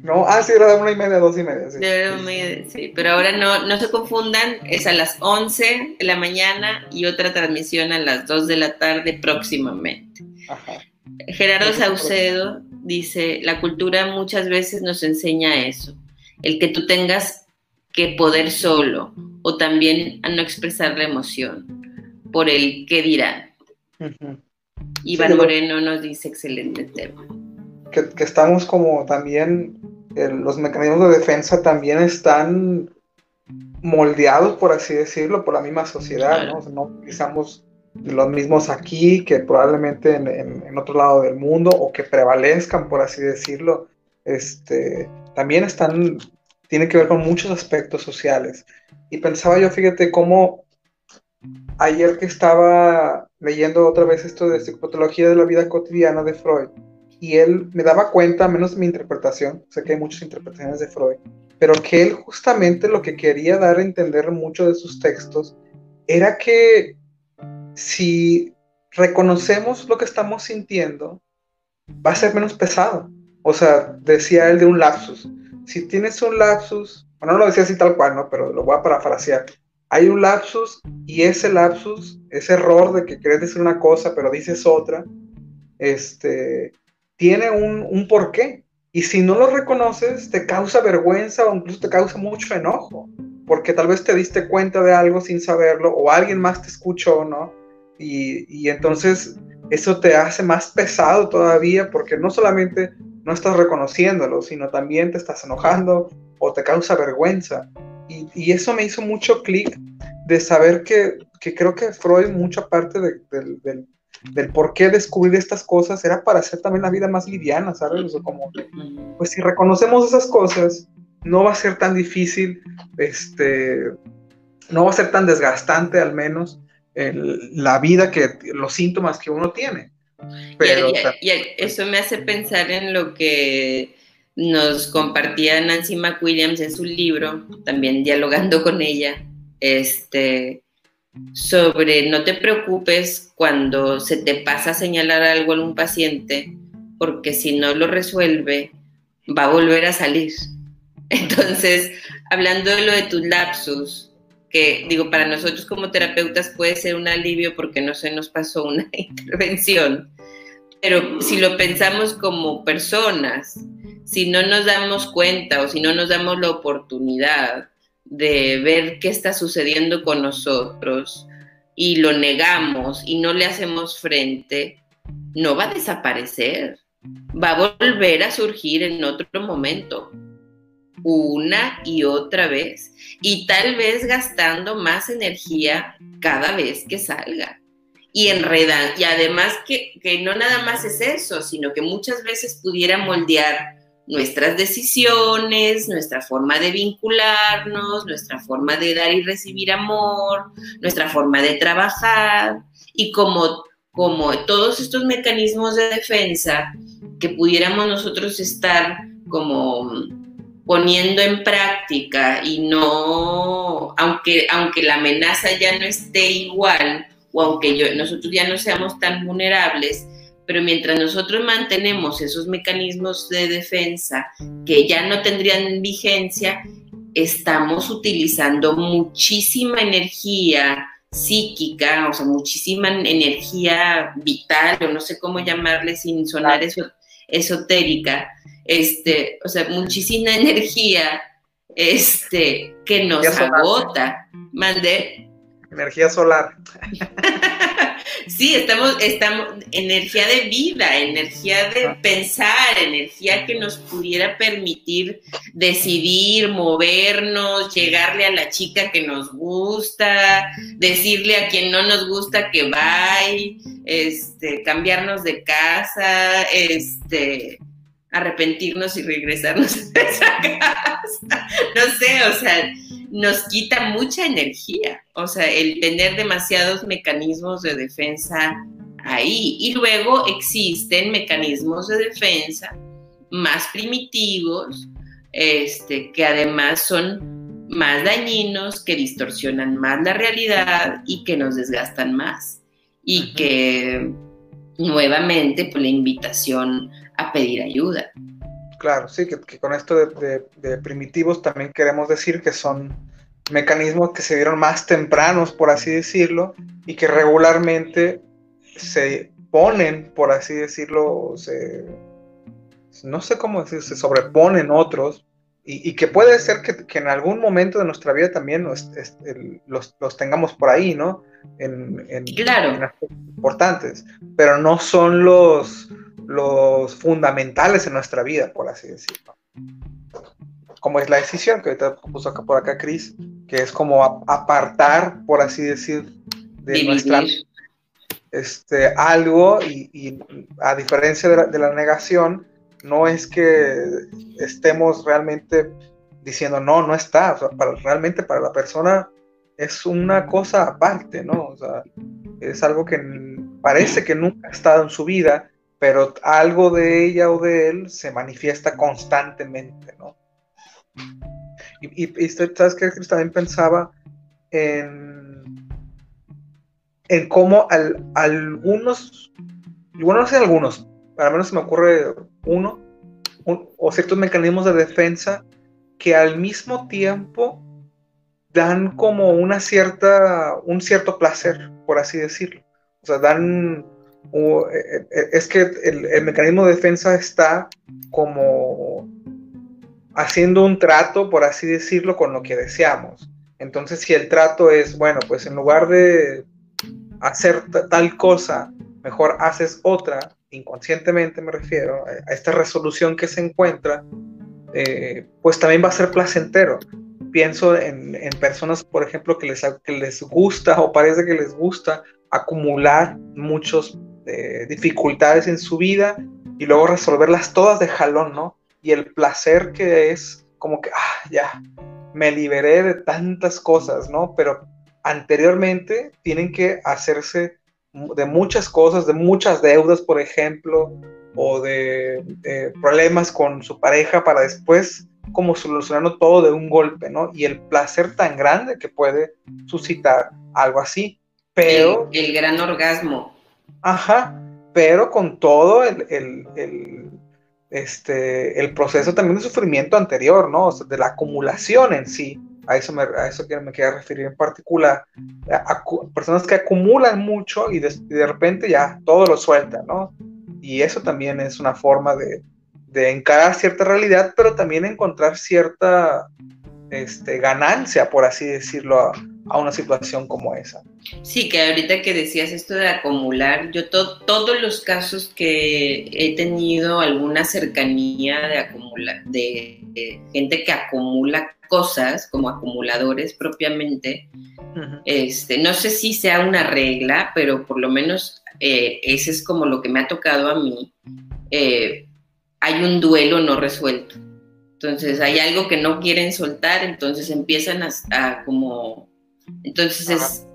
C: no, ah, sí, era de una y media, dos y media.
B: Sí, sí pero ahora no, no se confundan, es a las 11 de la mañana y otra transmisión a las 2 de la tarde próximamente. Gerardo Saucedo dice, la cultura muchas veces nos enseña eso, el que tú tengas que poder solo o también a no expresar la emoción por el qué dirán. Iván Moreno nos dice excelente tema
C: que, estamos como también, los mecanismos de defensa también están moldeados, por así decirlo, por la misma sociedad, ¿no? no utilizamos los mismos aquí que probablemente en, otro lado del mundo o que prevalezcan, por así decirlo, este, también están, tiene que ver con muchos aspectos sociales. Y pensaba yo, fíjate, cómo ayer que estaba leyendo otra vez esto de psicopatología de la vida cotidiana de Freud, y él me daba cuenta, menos mi interpretación, sé que hay muchas interpretaciones de Freud, pero que él justamente lo que quería dar a entender mucho de sus textos era que si reconocemos lo que estamos sintiendo, va a ser menos pesado. O sea, decía él de un lapsus. Si tienes un lapsus, bueno, no lo decía así tal cual, ¿no? Pero lo voy a parafrasear. Hay un lapsus y ese lapsus, ese error de que crees decir una cosa pero dices otra, este, tiene un, un porqué. Y si no lo reconoces, te causa vergüenza o incluso te causa mucho enojo. porque tal vez te diste cuenta de algo sin saberlo o alguien más te escuchó, ¿no? Y, y entonces eso te hace más pesado todavía porque no solamente no estás reconociéndolo, sino también te estás enojando o te causa vergüenza. Y, y eso me hizo mucho clic de saber que, que, creo que Freud, mucha parte de, del, del por qué descubrir estas cosas era para hacer también la vida más liviana, ¿sabes? O como, pues si reconocemos esas cosas, no va a ser tan difícil, este, no va a ser tan desgastante al menos la vida que, los síntomas que uno tiene.
B: Pero, y, eso me hace pensar en lo que nos compartía Nancy McWilliams en su libro, también dialogando con ella, este, sobre no te preocupes cuando se te pasa a señalar algo a un paciente, porque si no lo resuelve, va a volver a salir. Entonces, hablando de lo de tus lapsus, que digo, para nosotros como terapeutas puede ser un alivio porque no se nos pasó una intervención, pero si lo pensamos como personas, si no nos damos cuenta o si no nos damos la oportunidad de ver qué está sucediendo con nosotros y lo negamos y no le hacemos frente, no va a desaparecer, va a volver a surgir en otro momento una y otra vez y tal vez gastando más energía cada vez que salga. Y enredan, y además que, que no nada más es eso, sino que muchas veces pudiera moldear nuestras decisiones, nuestra forma de vincularnos, nuestra forma de dar y recibir amor, nuestra forma de trabajar. Y como, como todos estos mecanismos de defensa que pudiéramos nosotros estar como poniendo en práctica y no, aunque, aunque la amenaza ya no esté igual o aunque yo, nosotros ya no seamos tan vulnerables, pero mientras nosotros mantenemos esos mecanismos de defensa que ya no tendrían vigencia, estamos utilizando muchísima energía psíquica, o sea, muchísima energía vital, o no sé cómo llamarle sin sonar eso, esotérica, este, o sea, muchísima energía este, que nos agota. Mande.
C: Energía solar.
B: sí, estamos, estamos, energía de vida, energía de pensar, energía que nos pudiera permitir decidir, movernos, llegarle a la chica que nos gusta, decirle a quien no nos gusta que vaya, este, cambiarnos de casa, este, arrepentirnos y regresarnos a esa casa. No sé, o sea, nos quita mucha energía. O sea, el tener demasiados mecanismos de defensa ahí. Y luego existen mecanismos de defensa más primitivos, este, que además son más dañinos, que distorsionan más la realidad y que nos desgastan más. Y que nuevamente, pues la invitación a pedir ayuda.
C: Claro, sí, que, con esto de, primitivos también queremos decir que son mecanismos que se dieron más tempranos, por así decirlo, y que regularmente se ponen, por así decirlo, se, no sé cómo decir, se sobreponen otros, y, que puede ser que, en algún momento de nuestra vida también los, los, tengamos por ahí, ¿no? En,
B: claro.
C: importantes, pero no son los los fundamentales en nuestra vida, por así decirlo. Como es la decisión que ahorita puso acá por acá Cris, que es como apartar, por así decir, de nuestra este, algo y, a diferencia de la, negación, no es que estemos realmente diciendo no, no está, para, realmente para la persona es una cosa aparte, ¿no? O sea, es algo que parece que nunca ha estado en su vida, pero algo de ella o de él se manifiesta constantemente, ¿no? Y, y, sabes que también pensaba en, en cómo algunos, bueno, no sé algunos, al menos se me ocurre uno, o ciertos mecanismos de defensa que al mismo tiempo dan como una cierta, un cierto placer, por así decirlo. O sea, dan eh, eh, es que el, mecanismo de defensa está como haciendo un trato, por así decirlo, con lo que deseamos. Entonces, si el trato es, bueno, pues en lugar de hacer tal cosa, mejor haces otra, inconscientemente me refiero, a esta resolución que se encuentra, eh, pues también va a ser placentero. Pienso en, personas, por ejemplo, que les, que les gusta o parece que les gusta acumular muchas eh, dificultades en su vida y luego resolverlas todas de jalón, ¿no? Y el placer que es como que, ah, ya, me liberé de tantas cosas, ¿no? Pero anteriormente tienen que hacerse de muchas cosas, de muchas deudas, por ejemplo, o de, problemas con su pareja para después como solucionarlo todo de un golpe, ¿no? Y el placer tan grande que puede suscitar algo así. Pero...
B: El, gran orgasmo.
C: Ajá, pero con todo el, este, el proceso también de sufrimiento anterior, ¿no? de la acumulación en sí. A eso me, a eso me quería referir en particular. A, personas que acumulan mucho y de, repente ya todo lo sueltan, ¿no? Y eso también es una forma de, de encarar cierta realidad, pero también encontrar cierta este, ganancia, por así decirlo, a, a una situación como esa.
B: Sí, que ahorita que decías esto de acumular, yo todos los casos que he tenido alguna cercanía de acumular, de, gente que acumula cosas como acumuladores propiamente, este, no sé si sea una regla, pero por lo menos eh, ese es como lo que me ha tocado a mí. Eh, hay un duelo no resuelto. Entonces hay algo que no quieren soltar, entonces empiezan a como entonces es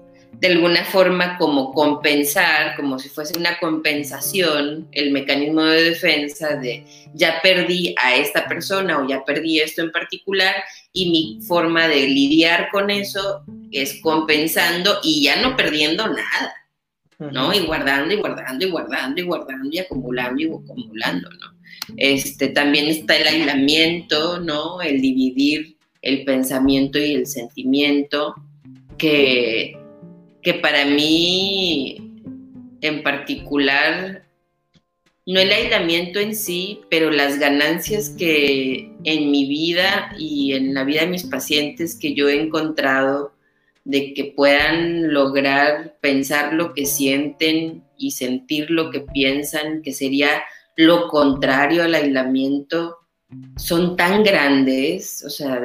B: de alguna forma como compensar, como si fuese una compensación, el mecanismo de defensa de ya perdí a esta persona o ya perdí esto en particular y mi forma de lidiar con eso es compensando y ya no perdiendo nada, ¿no? Y guardando y guardando y guardando y guardando y acumulando y acumulando, ¿no? Este, también está el aislamiento, ¿no? El dividir el pensamiento y el sentimiento, que, que para mí en particular, no el aislamiento en sí, pero las ganancias que en mi vida y en la vida de mis pacientes que yo he encontrado de que puedan lograr pensar lo que sienten y sentir lo que piensan, que sería lo contrario al aislamiento, son tan grandes, o sea,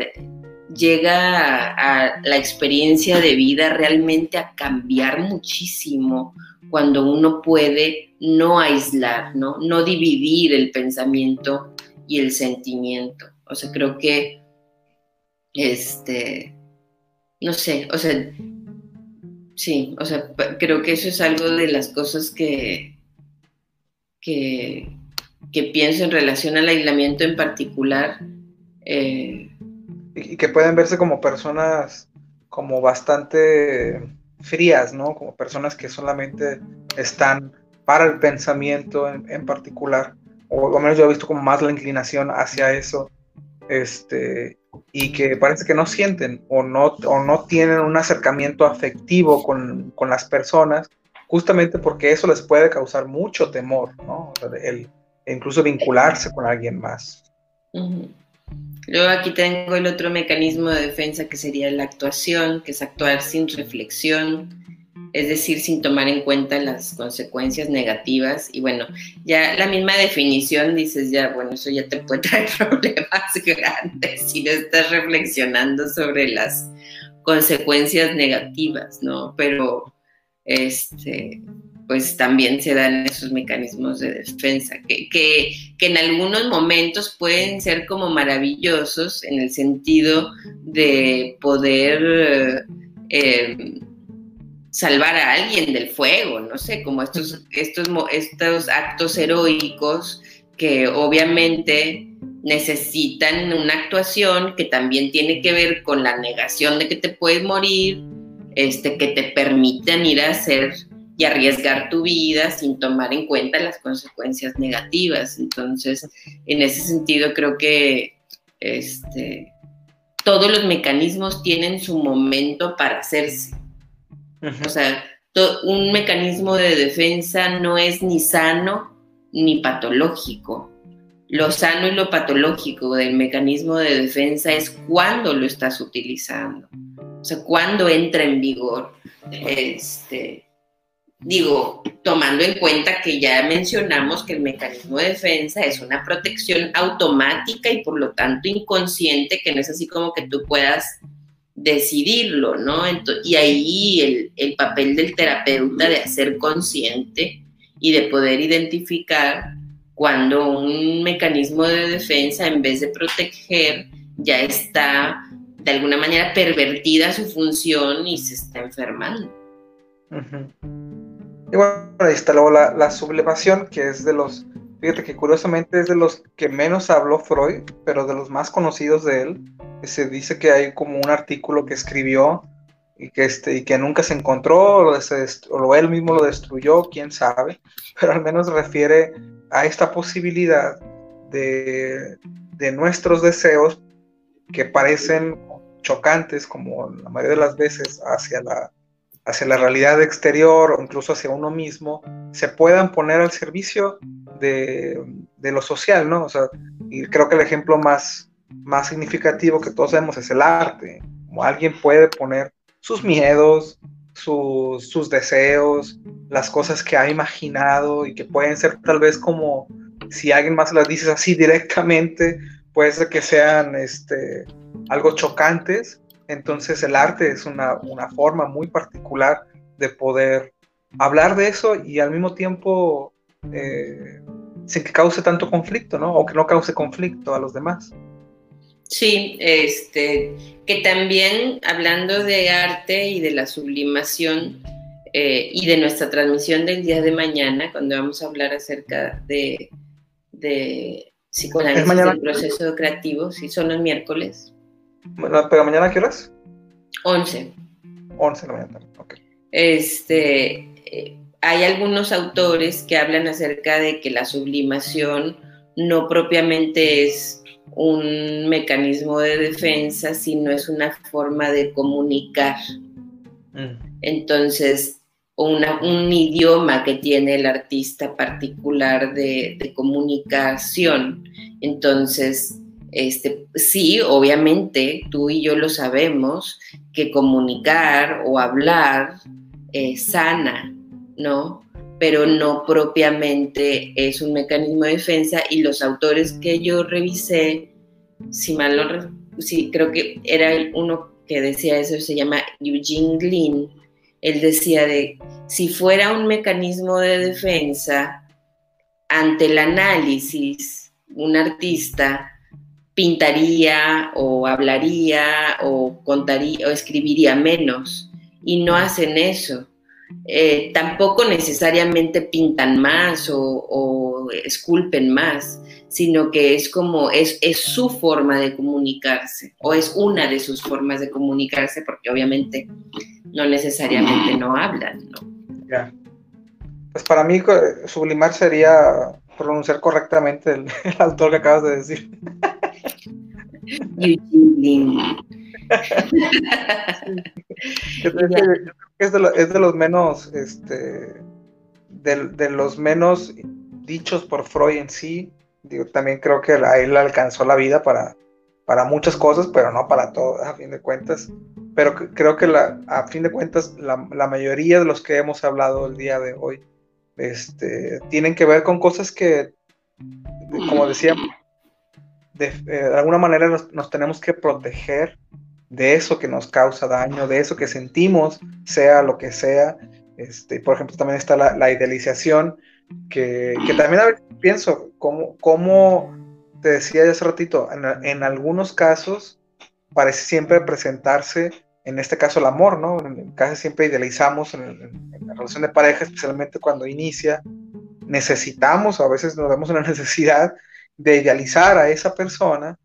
B: llega a, la experiencia de vida realmente a cambiar muchísimo cuando uno puede no aislar, ¿no? No dividir el pensamiento y el sentimiento. O sea, creo que, este, no sé, o sea, sí, o sea, creo que eso es algo de las cosas que, que, pienso en relación al aislamiento en particular. Eh,
C: y que pueden verse como personas como bastante frías, ¿no? Como personas que solamente están para el pensamiento en, particular, o al menos yo he visto como más la inclinación hacia eso, este, y que parece que no sienten o no, o no tienen un acercamiento afectivo con, con las personas, justamente porque eso les puede causar mucho temor, ¿no? El, incluso vincularse con alguien más.
B: Luego aquí tengo el otro mecanismo de defensa que sería la actuación, que es actuar sin reflexión, es decir, sin tomar en cuenta las consecuencias negativas. Y bueno, ya la misma definición dices, ya, bueno, eso ya te puede traer problemas grandes si no estás reflexionando sobre las consecuencias negativas, ¿no? Pero, este, pues también se dan esos mecanismos de defensa, que, en algunos momentos pueden ser como maravillosos en el sentido de poder eh, salvar a alguien del fuego, no sé, como estos, estos, estos actos heroicos que obviamente necesitan una actuación que también tiene que ver con la negación de que te puedes morir, este, que te permitan ir a hacer y arriesgar tu vida sin tomar en cuenta las consecuencias negativas. Entonces, en ese sentido, creo que este, todos los mecanismos tienen su momento para hacerse. O sea, un mecanismo de defensa no es ni sano ni patológico. Lo sano y lo patológico del mecanismo de defensa es cuando lo estás utilizando. O sea, ¿cuándo entra en vigor? Este, digo, tomando en cuenta que ya mencionamos que el mecanismo de defensa es una protección automática y por lo tanto inconsciente, que no es así como que tú puedas decidirlo, ¿no? y ahí el, el, papel del terapeuta de hacer consciente y de poder identificar cuando un mecanismo de defensa, en vez de proteger, ya está de alguna manera pervertida su función y se está enfermando.
C: Y bueno, ahí está luego la, sublimación, que es de los, fíjate que curiosamente es de los que menos habló Freud, pero de los más conocidos de él. Se dice que hay como un artículo que escribió y que, este, y que nunca se encontró, o, o él mismo lo destruyó, quién sabe, pero al menos refiere a esta posibilidad de, de nuestros deseos que parecen chocantes, como la mayoría de las veces, hacia la, hacia la realidad exterior o incluso hacia uno mismo, se puedan poner al servicio de, lo social, ¿no? O sea, y creo que el ejemplo más, más significativo que todos vemos es el arte, como alguien puede poner sus miedos, sus, sus deseos, las cosas que ha imaginado y que pueden ser tal vez como si alguien más las dice así directamente, puede ser que sean este, algo chocantes, entonces el arte es una, forma muy particular de poder hablar de eso y al mismo tiempo eh, sin que cause tanto conflicto, ¿no? O que no cause conflicto a los demás.
B: Sí, este, que también hablando de arte y de la sublimación eh, y de nuestra transmisión del día de mañana, cuando vamos a hablar acerca de, de psicoanálisis del proceso creativo, si son los miércoles,
C: ¿Pero mañana qué horas?
B: 11.
C: 11 de la mañana, ok.
B: Este, eh, hay algunos autores que hablan acerca de que la sublimación no propiamente es un mecanismo de defensa, sino es una forma de comunicar. Mm. Entonces, un idioma que tiene el artista particular de, de comunicación. Entonces, este, sí, obviamente, tú y yo lo sabemos, que comunicar o hablar es sana, ¿no? Pero no propiamente es un mecanismo de defensa y los autores que yo revisé, si mal no, sí, creo que era uno que decía eso, se llama Eugene Glynn, él decía de, si fuera un mecanismo de defensa, ante el análisis, un artista pintaría o hablaría o contaría o escribiría menos y no hacen eso. Eh, tampoco necesariamente pintan más o, esculpen más, sino que es como, es, es, su forma de comunicarse o es una de sus formas de comunicarse porque obviamente no necesariamente no hablan, ¿no?
C: Pues para mí sublimar sería pronunciar correctamente el autor que acabas de decir. es, de los menos, este, de, los menos dichos por Freud en sí. Digo, también creo que a él alcanzó la vida para, para muchas cosas, pero no para todo, a fin de cuentas. Pero creo que la, a fin de cuentas la, mayoría de los que hemos hablado el día de hoy este, tienen que ver con cosas que, como decía, eh, de, alguna manera nos, tenemos que proteger de eso que nos causa daño, de eso que sentimos, sea lo que sea. Este, por ejemplo, también está la, idealización, que, también a veces pienso, como, como te decía ya hace ratito, en, algunos casos parece siempre presentarse, en este caso el amor, ¿no? Casi siempre idealizamos en, en la relación de pareja, especialmente cuando inicia, necesitamos, o a veces nos vemos en la necesidad de idealizar a esa persona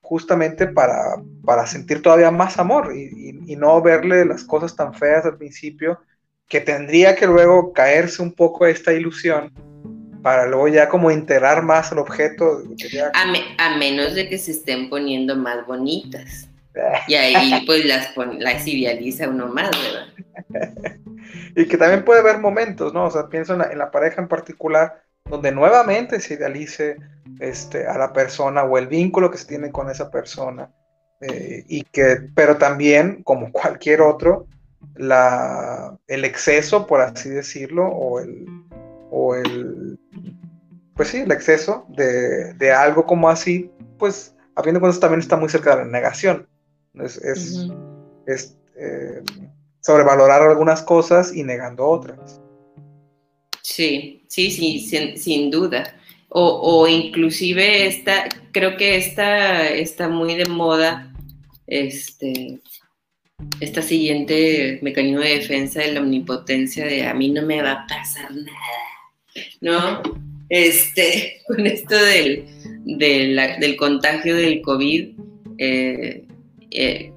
C: justamente para, para sentir todavía más amor y, no verle las cosas tan feas al principio, que tendría que luego caerse un poco esta ilusión para luego ya como integrar más el objeto.
B: A, menos de que se estén poniendo más bonitas. Y ahí pues las, las idealiza uno más, ¿verdad?
C: y que también puede haber momentos, ¿no? O sea, pienso en la, en la pareja en particular, donde nuevamente se idealice este, a la persona o el vínculo que se tiene con esa persona. Eh, y que, pero también, como cualquier otro, la, el exceso, por así decirlo, o el, o el pues sí, el exceso de, de algo como así, pues a fin de cuentas también está muy cerca de la negación. Es, es, eh, sobrevalorar algunas cosas y negando otras.
B: Sí, sí, sí, sin, sin duda. O, o, inclusive esta, creo que esta está muy de moda, este, esta siguiente mecanismo de defensa de la omnipotencia de a mí no me va a pasar nada, ¿no? Este, con esto del, del contagio del COVID, eh, eh,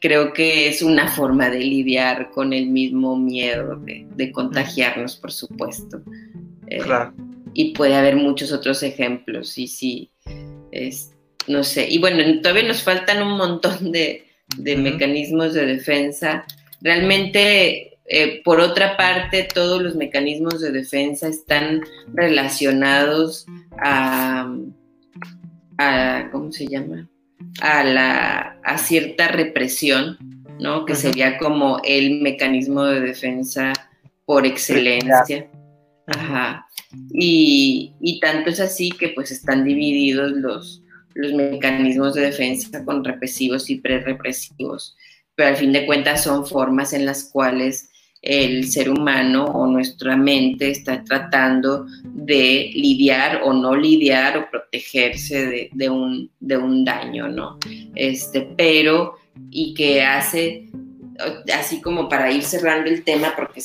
B: creo que es una forma de lidiar con el mismo miedo de, contagiarnos, por supuesto. Eh, y puede haber muchos otros ejemplos, y sí, es, no sé. Y bueno, todavía nos faltan un montón de, mecanismos de defensa. Realmente eh, por otra parte, todos los mecanismos de defensa están relacionados a, ¿cómo se llama? A, la, a cierta represión, ¿no? Que sería como el mecanismo de defensa por excelencia. Ajá. Y, y, tanto es así que pues están divididos los, los mecanismos de defensa con represivos y pre-represivos, pero al fin de cuentas son formas en las cuales el ser humano o nuestra mente está tratando de lidiar o no lidiar o protegerse de, un, de un, daño, ¿no? Este, pero, y que hace, así como para ir cerrando el tema, porque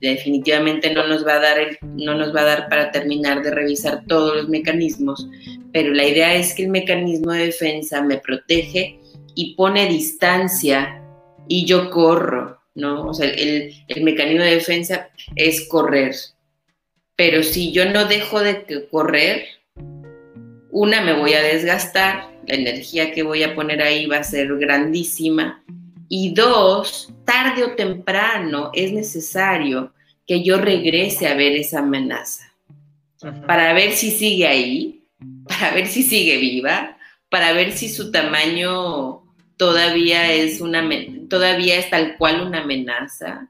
B: definitivamente no nos, va a dar no nos va a dar para terminar de revisar todos los mecanismos, pero la idea es que el mecanismo de defensa me protege y pone distancia y yo corro, ¿no? O sea, el, mecanismo de defensa es correr. Pero si yo no dejo de correr, una, me voy a desgastar, la energía que voy a poner ahí va a ser grandísima. Y dos, tarde o temprano es necesario que yo regrese a ver esa amenaza, para ver si sigue ahí, para ver si sigue viva, para ver si su tamaño todavía es una todavía es tal cual una amenaza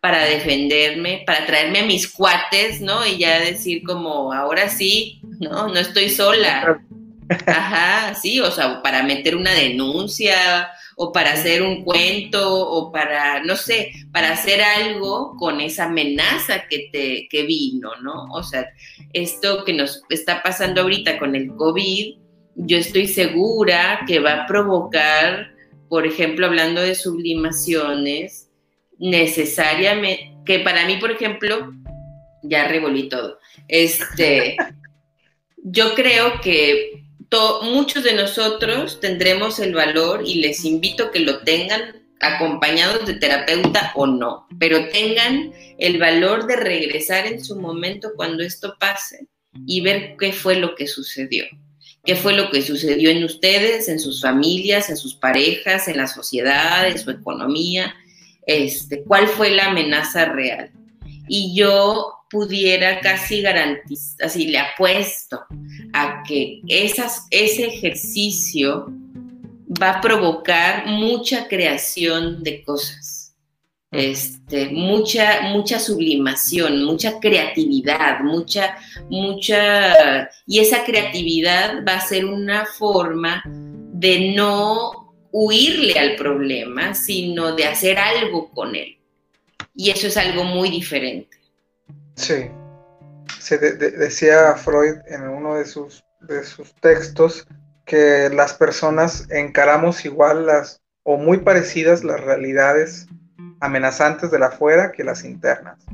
B: para defenderme, para traerme a mis cuates, ¿no? Y ya decir como, ahora sí, no, no estoy sola. Ajá, sí, o sea, para meter una denuncia o para hacer un cuento o para, no sé, para hacer algo con esa amenaza que te que vino, ¿no? O sea, esto que nos está pasando ahorita con el COVID, yo estoy segura que va a provocar, por ejemplo, hablando de sublimaciones, necesariamente, que para mí, por ejemplo, ya revolví todo. Este, yo creo que muchos de nosotros tendremos el valor y les invito a que lo tengan acompañados de terapeuta o no, pero tengan el valor de regresar en su momento cuando esto pase y ver qué fue lo que sucedió qué fue lo que sucedió en ustedes, en sus familias, en sus parejas, en la sociedad, en su economía, este, cuál fue la amenaza real. Y yo pudiera casi garantizar, así le apuesto a que ese ejercicio va a provocar mucha creación de cosas este, mucha, mucha sublimación, mucha creatividad, mucha, mucha, y esa creatividad va a ser una forma de no huirle al problema, sino de hacer algo con él. Y eso es algo muy diferente.
C: Sí. Se decía Freud en uno de sus, de sus textos que las personas encaramos igual las o muy parecidas las realidades amenazantes de la afuera que las internas,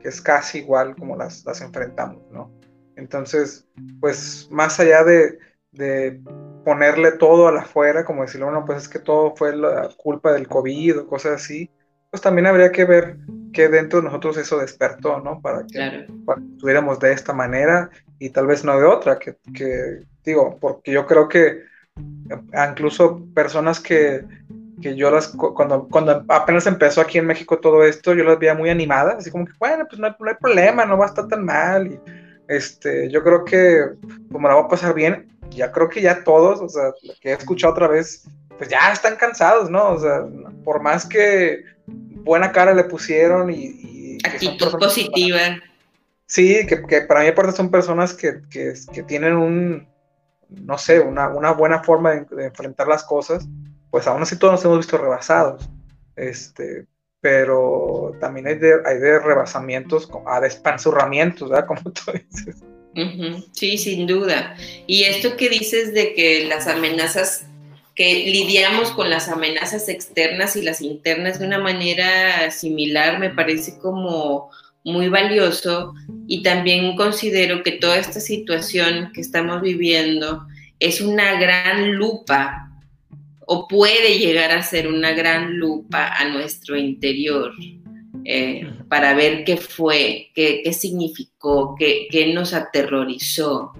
C: que es casi igual como las, las enfrentamos, ¿no? Entonces, pues más allá de, de ponerle todo a la afuera, como decirlo, bueno, pues es que todo fue la culpa del COVID o cosas así, pues también habría que ver qué dentro de nosotros eso despertó, ¿no? Para que, estuviéramos de esta manera y tal vez no de otra, que, que digo, porque yo creo que incluso personas que que yo las, cuando, cuando apenas empezó aquí en México todo esto, yo las veía muy animadas, así como que, bueno, pues no hay, problema, no va a estar tan mal. Y, este, yo creo que como la va a pasar bien, ya creo que ya todos, o sea, que he escuchado otra vez pues ya están cansados, ¿no? O sea, por más que buena cara le pusieron y...
B: Actitud positiva.
C: sí, que, para mí aparte son personas que, tienen un, no sé, una, buena forma de, enfrentar las cosas, pues aún así todos nos hemos visto rebasados. Este, pero también hay de, hay de rebasamientos, a despanzurramientos, ¿verdad? Como tú dices.
B: Sí, sin duda. Y esto que dices de que las amenazas, que lidiamos con las amenazas externas y las internas de una manera similar, me parece como muy valioso y también considero que toda esta situación que estamos viviendo es una gran lupa o puede llegar a ser una gran lupa a nuestro interior eh, para ver qué fue, qué, significó, qué, nos aterrorizó.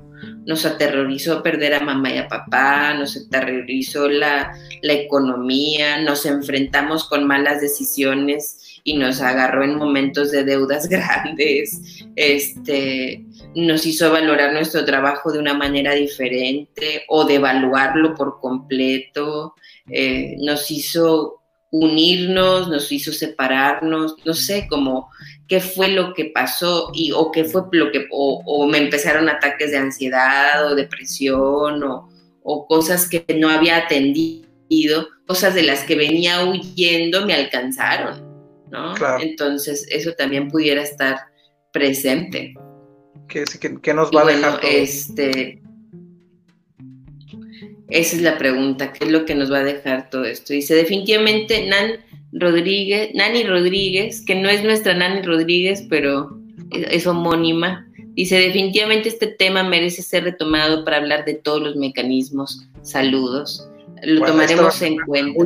B: Nos aterrorizó perder a mamá y a papá, nos aterrorizó la, la economía, nos enfrentamos con malas decisiones y nos agarró en momentos de deudas grandes, este, nos hizo valorar nuestro trabajo de una manera diferente o devaluarlo por completo, eh, nos hizo unirnos, nos hizo separarnos, no sé, como qué fue lo que pasó y o qué fue lo que, o, me empezaron ataques de ansiedad o depresión o, o, cosas que no había atendido, cosas de las que venía huyendo me alcanzaron, ¿no? Entonces eso también pudiera estar presente.
C: ¿Qué, qué, nos va a dejar todo?
B: Este, esa es la pregunta, ¿qué es lo que nos va a dejar todo esto? Dice, definitivamente Nan Rodríguez, Nani Rodríguez, que no es nuestra Nani Rodríguez, pero es, homónima, dice, definitivamente este tema merece ser retomado para hablar de todos los mecanismos. Saludos. Lo tomaremos en cuenta.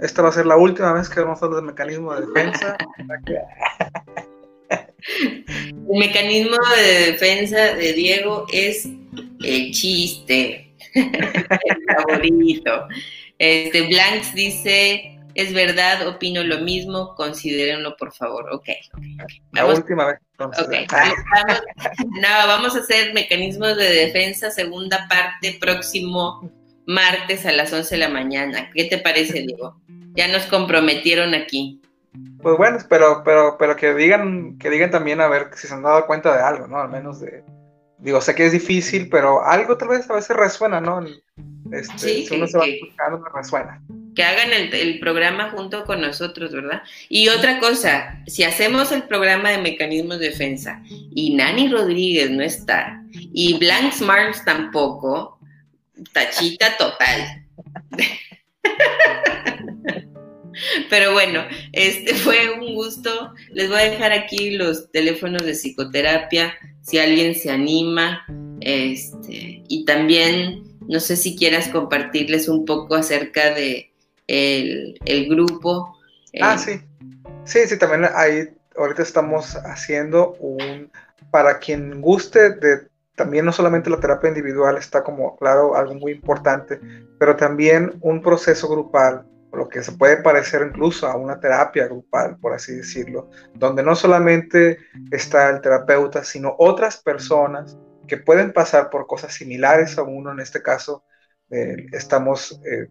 C: esta va a ser la última vez que vamos a hablar del mecanismo de defensa.
B: el mecanismo de defensa de Diego es el chiste el favorito. Este, Blanks dice, es verdad, opino lo mismo, considérenlo por favor. Ok,
C: La última vez.
B: Okay. Vamos, no, vamos a hacer mecanismos de defensa, segunda parte, próximo martes a las 11 de la mañana. ¿Qué te parece, Diego? Ya nos comprometieron aquí.
C: Pues bueno, pero, pero, pero que digan, que digan también a ver si se han dado cuenta de algo, ¿no? Al menos de, digo, sé que es difícil, pero algo tal vez a veces resuena, ¿no? Este, sí, si uno se va escuchando, me resuena.
B: Que hagan el, programa junto con nosotros, ¿verdad? Y otra cosa, si hacemos el programa de mecanismos de defensa y Nani Rodríguez no está, y Blank Smarts tampoco, tachita total. Pero bueno, este fue un gusto. Les voy a dejar aquí los teléfonos de psicoterapia si alguien se anima. Este, y también, no sé si quieras compartirles un poco acerca de el, grupo.
C: Ah, eh, sí. Sí, sí, también ahí ahorita estamos haciendo un, para quien guste de también no solamente la terapia individual está como, claro, algo muy importante, pero también un proceso grupal lo que se puede parecer incluso a una terapia grupal, por así decirlo, donde no solamente está el terapeuta, sino otras personas que pueden pasar por cosas similares a uno. En este caso, eh, estamos eh,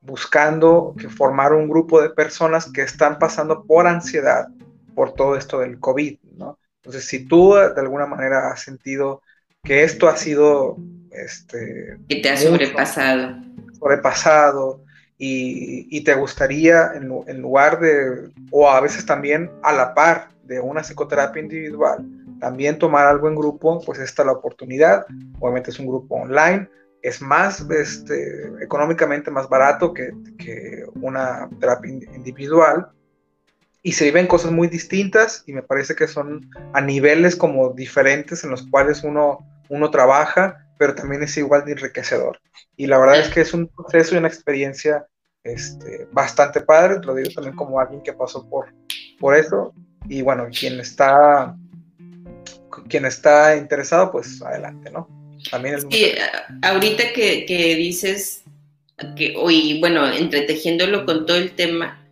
C: buscando formar un grupo de personas que están pasando por ansiedad por todo esto del COVID, ¿no? Entonces, si tú de alguna manera has sentido que esto ha sido... Este,
B: que te ha sobrepasado.
C: Sobrepasado, y, te gustaría, en, lugar de, o a veces también a la par de una psicoterapia individual, también tomar algo en grupo, pues esta es la oportunidad. Obviamente es un grupo online, es más este, económicamente más barato que, que una terapia individual. Y se viven cosas muy distintas y me parece que son a niveles como diferentes en los cuales uno, uno trabaja pero también es igual de enriquecedor. Y la verdad es que es un proceso y una experiencia este, bastante padre, lo digo también como alguien que pasó por, por eso. Y bueno, quien está, quien está interesado, pues adelante, ¿no?
B: También es sí, ahorita que, que dices que hoy, bueno, entretejiéndolo con todo el tema,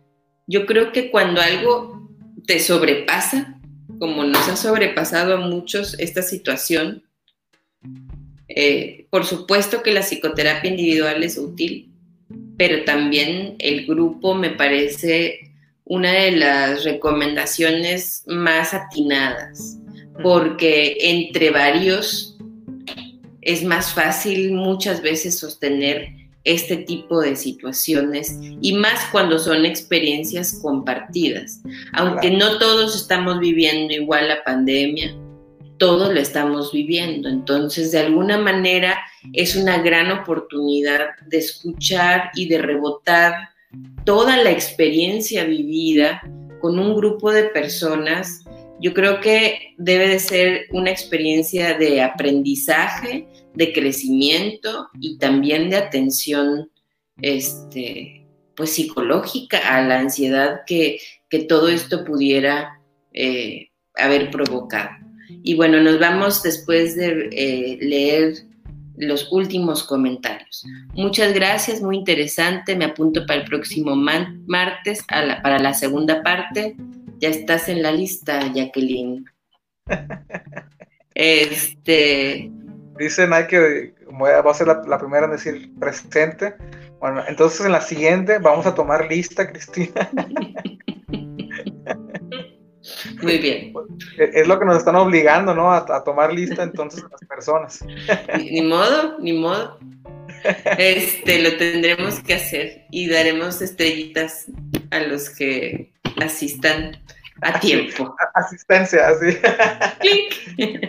B: yo creo que cuando algo te sobrepasa, como nos ha sobrepasado a muchos esta situación, eh, por supuesto que la psicoterapia individual es útil, pero también el grupo me parece una de las recomendaciones más atinadas, porque entre varios es más fácil muchas veces sostener este tipo de situaciones y más cuando son experiencias compartidas. Aunque no todos estamos viviendo igual la pandemia, todos la estamos viviendo. Entonces, de alguna manera, es una gran oportunidad de escuchar y de rebotar toda la experiencia vivida con un grupo de personas. Yo creo que debe de ser una experiencia de aprendizaje, de crecimiento y también de atención este, pues psicológica a la ansiedad que, todo esto pudiera eh, haber provocado. Y bueno, nos vamos después de eh, leer los últimos comentarios. Muchas gracias, muy interesante. Me apunto para el próximo martes para la segunda parte. Ya estás en la lista, Jacqueline. Este.
C: Dicen hay que va a ser la, la, primera en decir presente. Bueno, entonces en la siguiente vamos a tomar lista, Cristina.
B: Muy bien.
C: Es lo que nos están obligando, ¿no? A, tomar lista entonces las personas.
B: Ni, modo, ni modo. Este, lo tendremos que hacer y daremos estrellitas a los que asistan a tiempo.
C: Asistencia, así.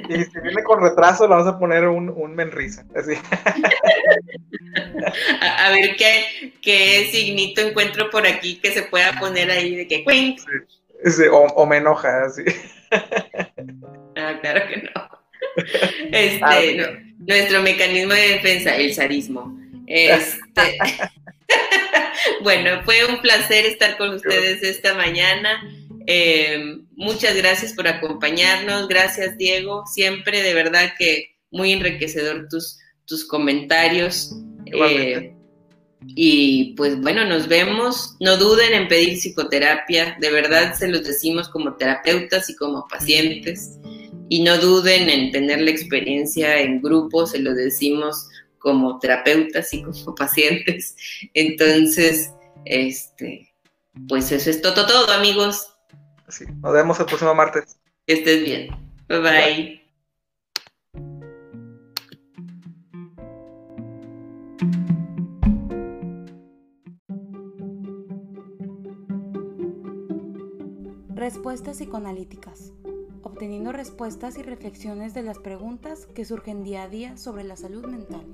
C: Y si viene con retraso, le vamos a poner un, un menrisa, así.
B: A, ver qué, qué signito encuentro por aquí que se pueda poner ahí de que cuenta
C: o, me enoja, así.
B: Ah, claro que no. Este, ah, nuestro mecanismo de defensa, el zarismo. Este, bueno, fue un placer estar con ustedes esta mañana. Eh, muchas gracias por acompañarnos. Gracias, Diego. Siempre, de verdad que muy enriquecedor tus, tus comentarios. Eh, y pues bueno, nos vemos. No duden en pedir psicoterapia. De verdad se los decimos como terapeutas y como pacientes. Y no duden en tener la experiencia en grupo. Se lo decimos como terapeutas y como pacientes. Entonces, este, pues eso es todo, todo, amigos.
C: Sí, nos vemos el próximo martes.
B: Que estés bien. bye. bye.
A: Respuestas psicoanalíticas. Obteniendo respuestas y reflexiones de las preguntas que surgen día a día sobre la salud mental.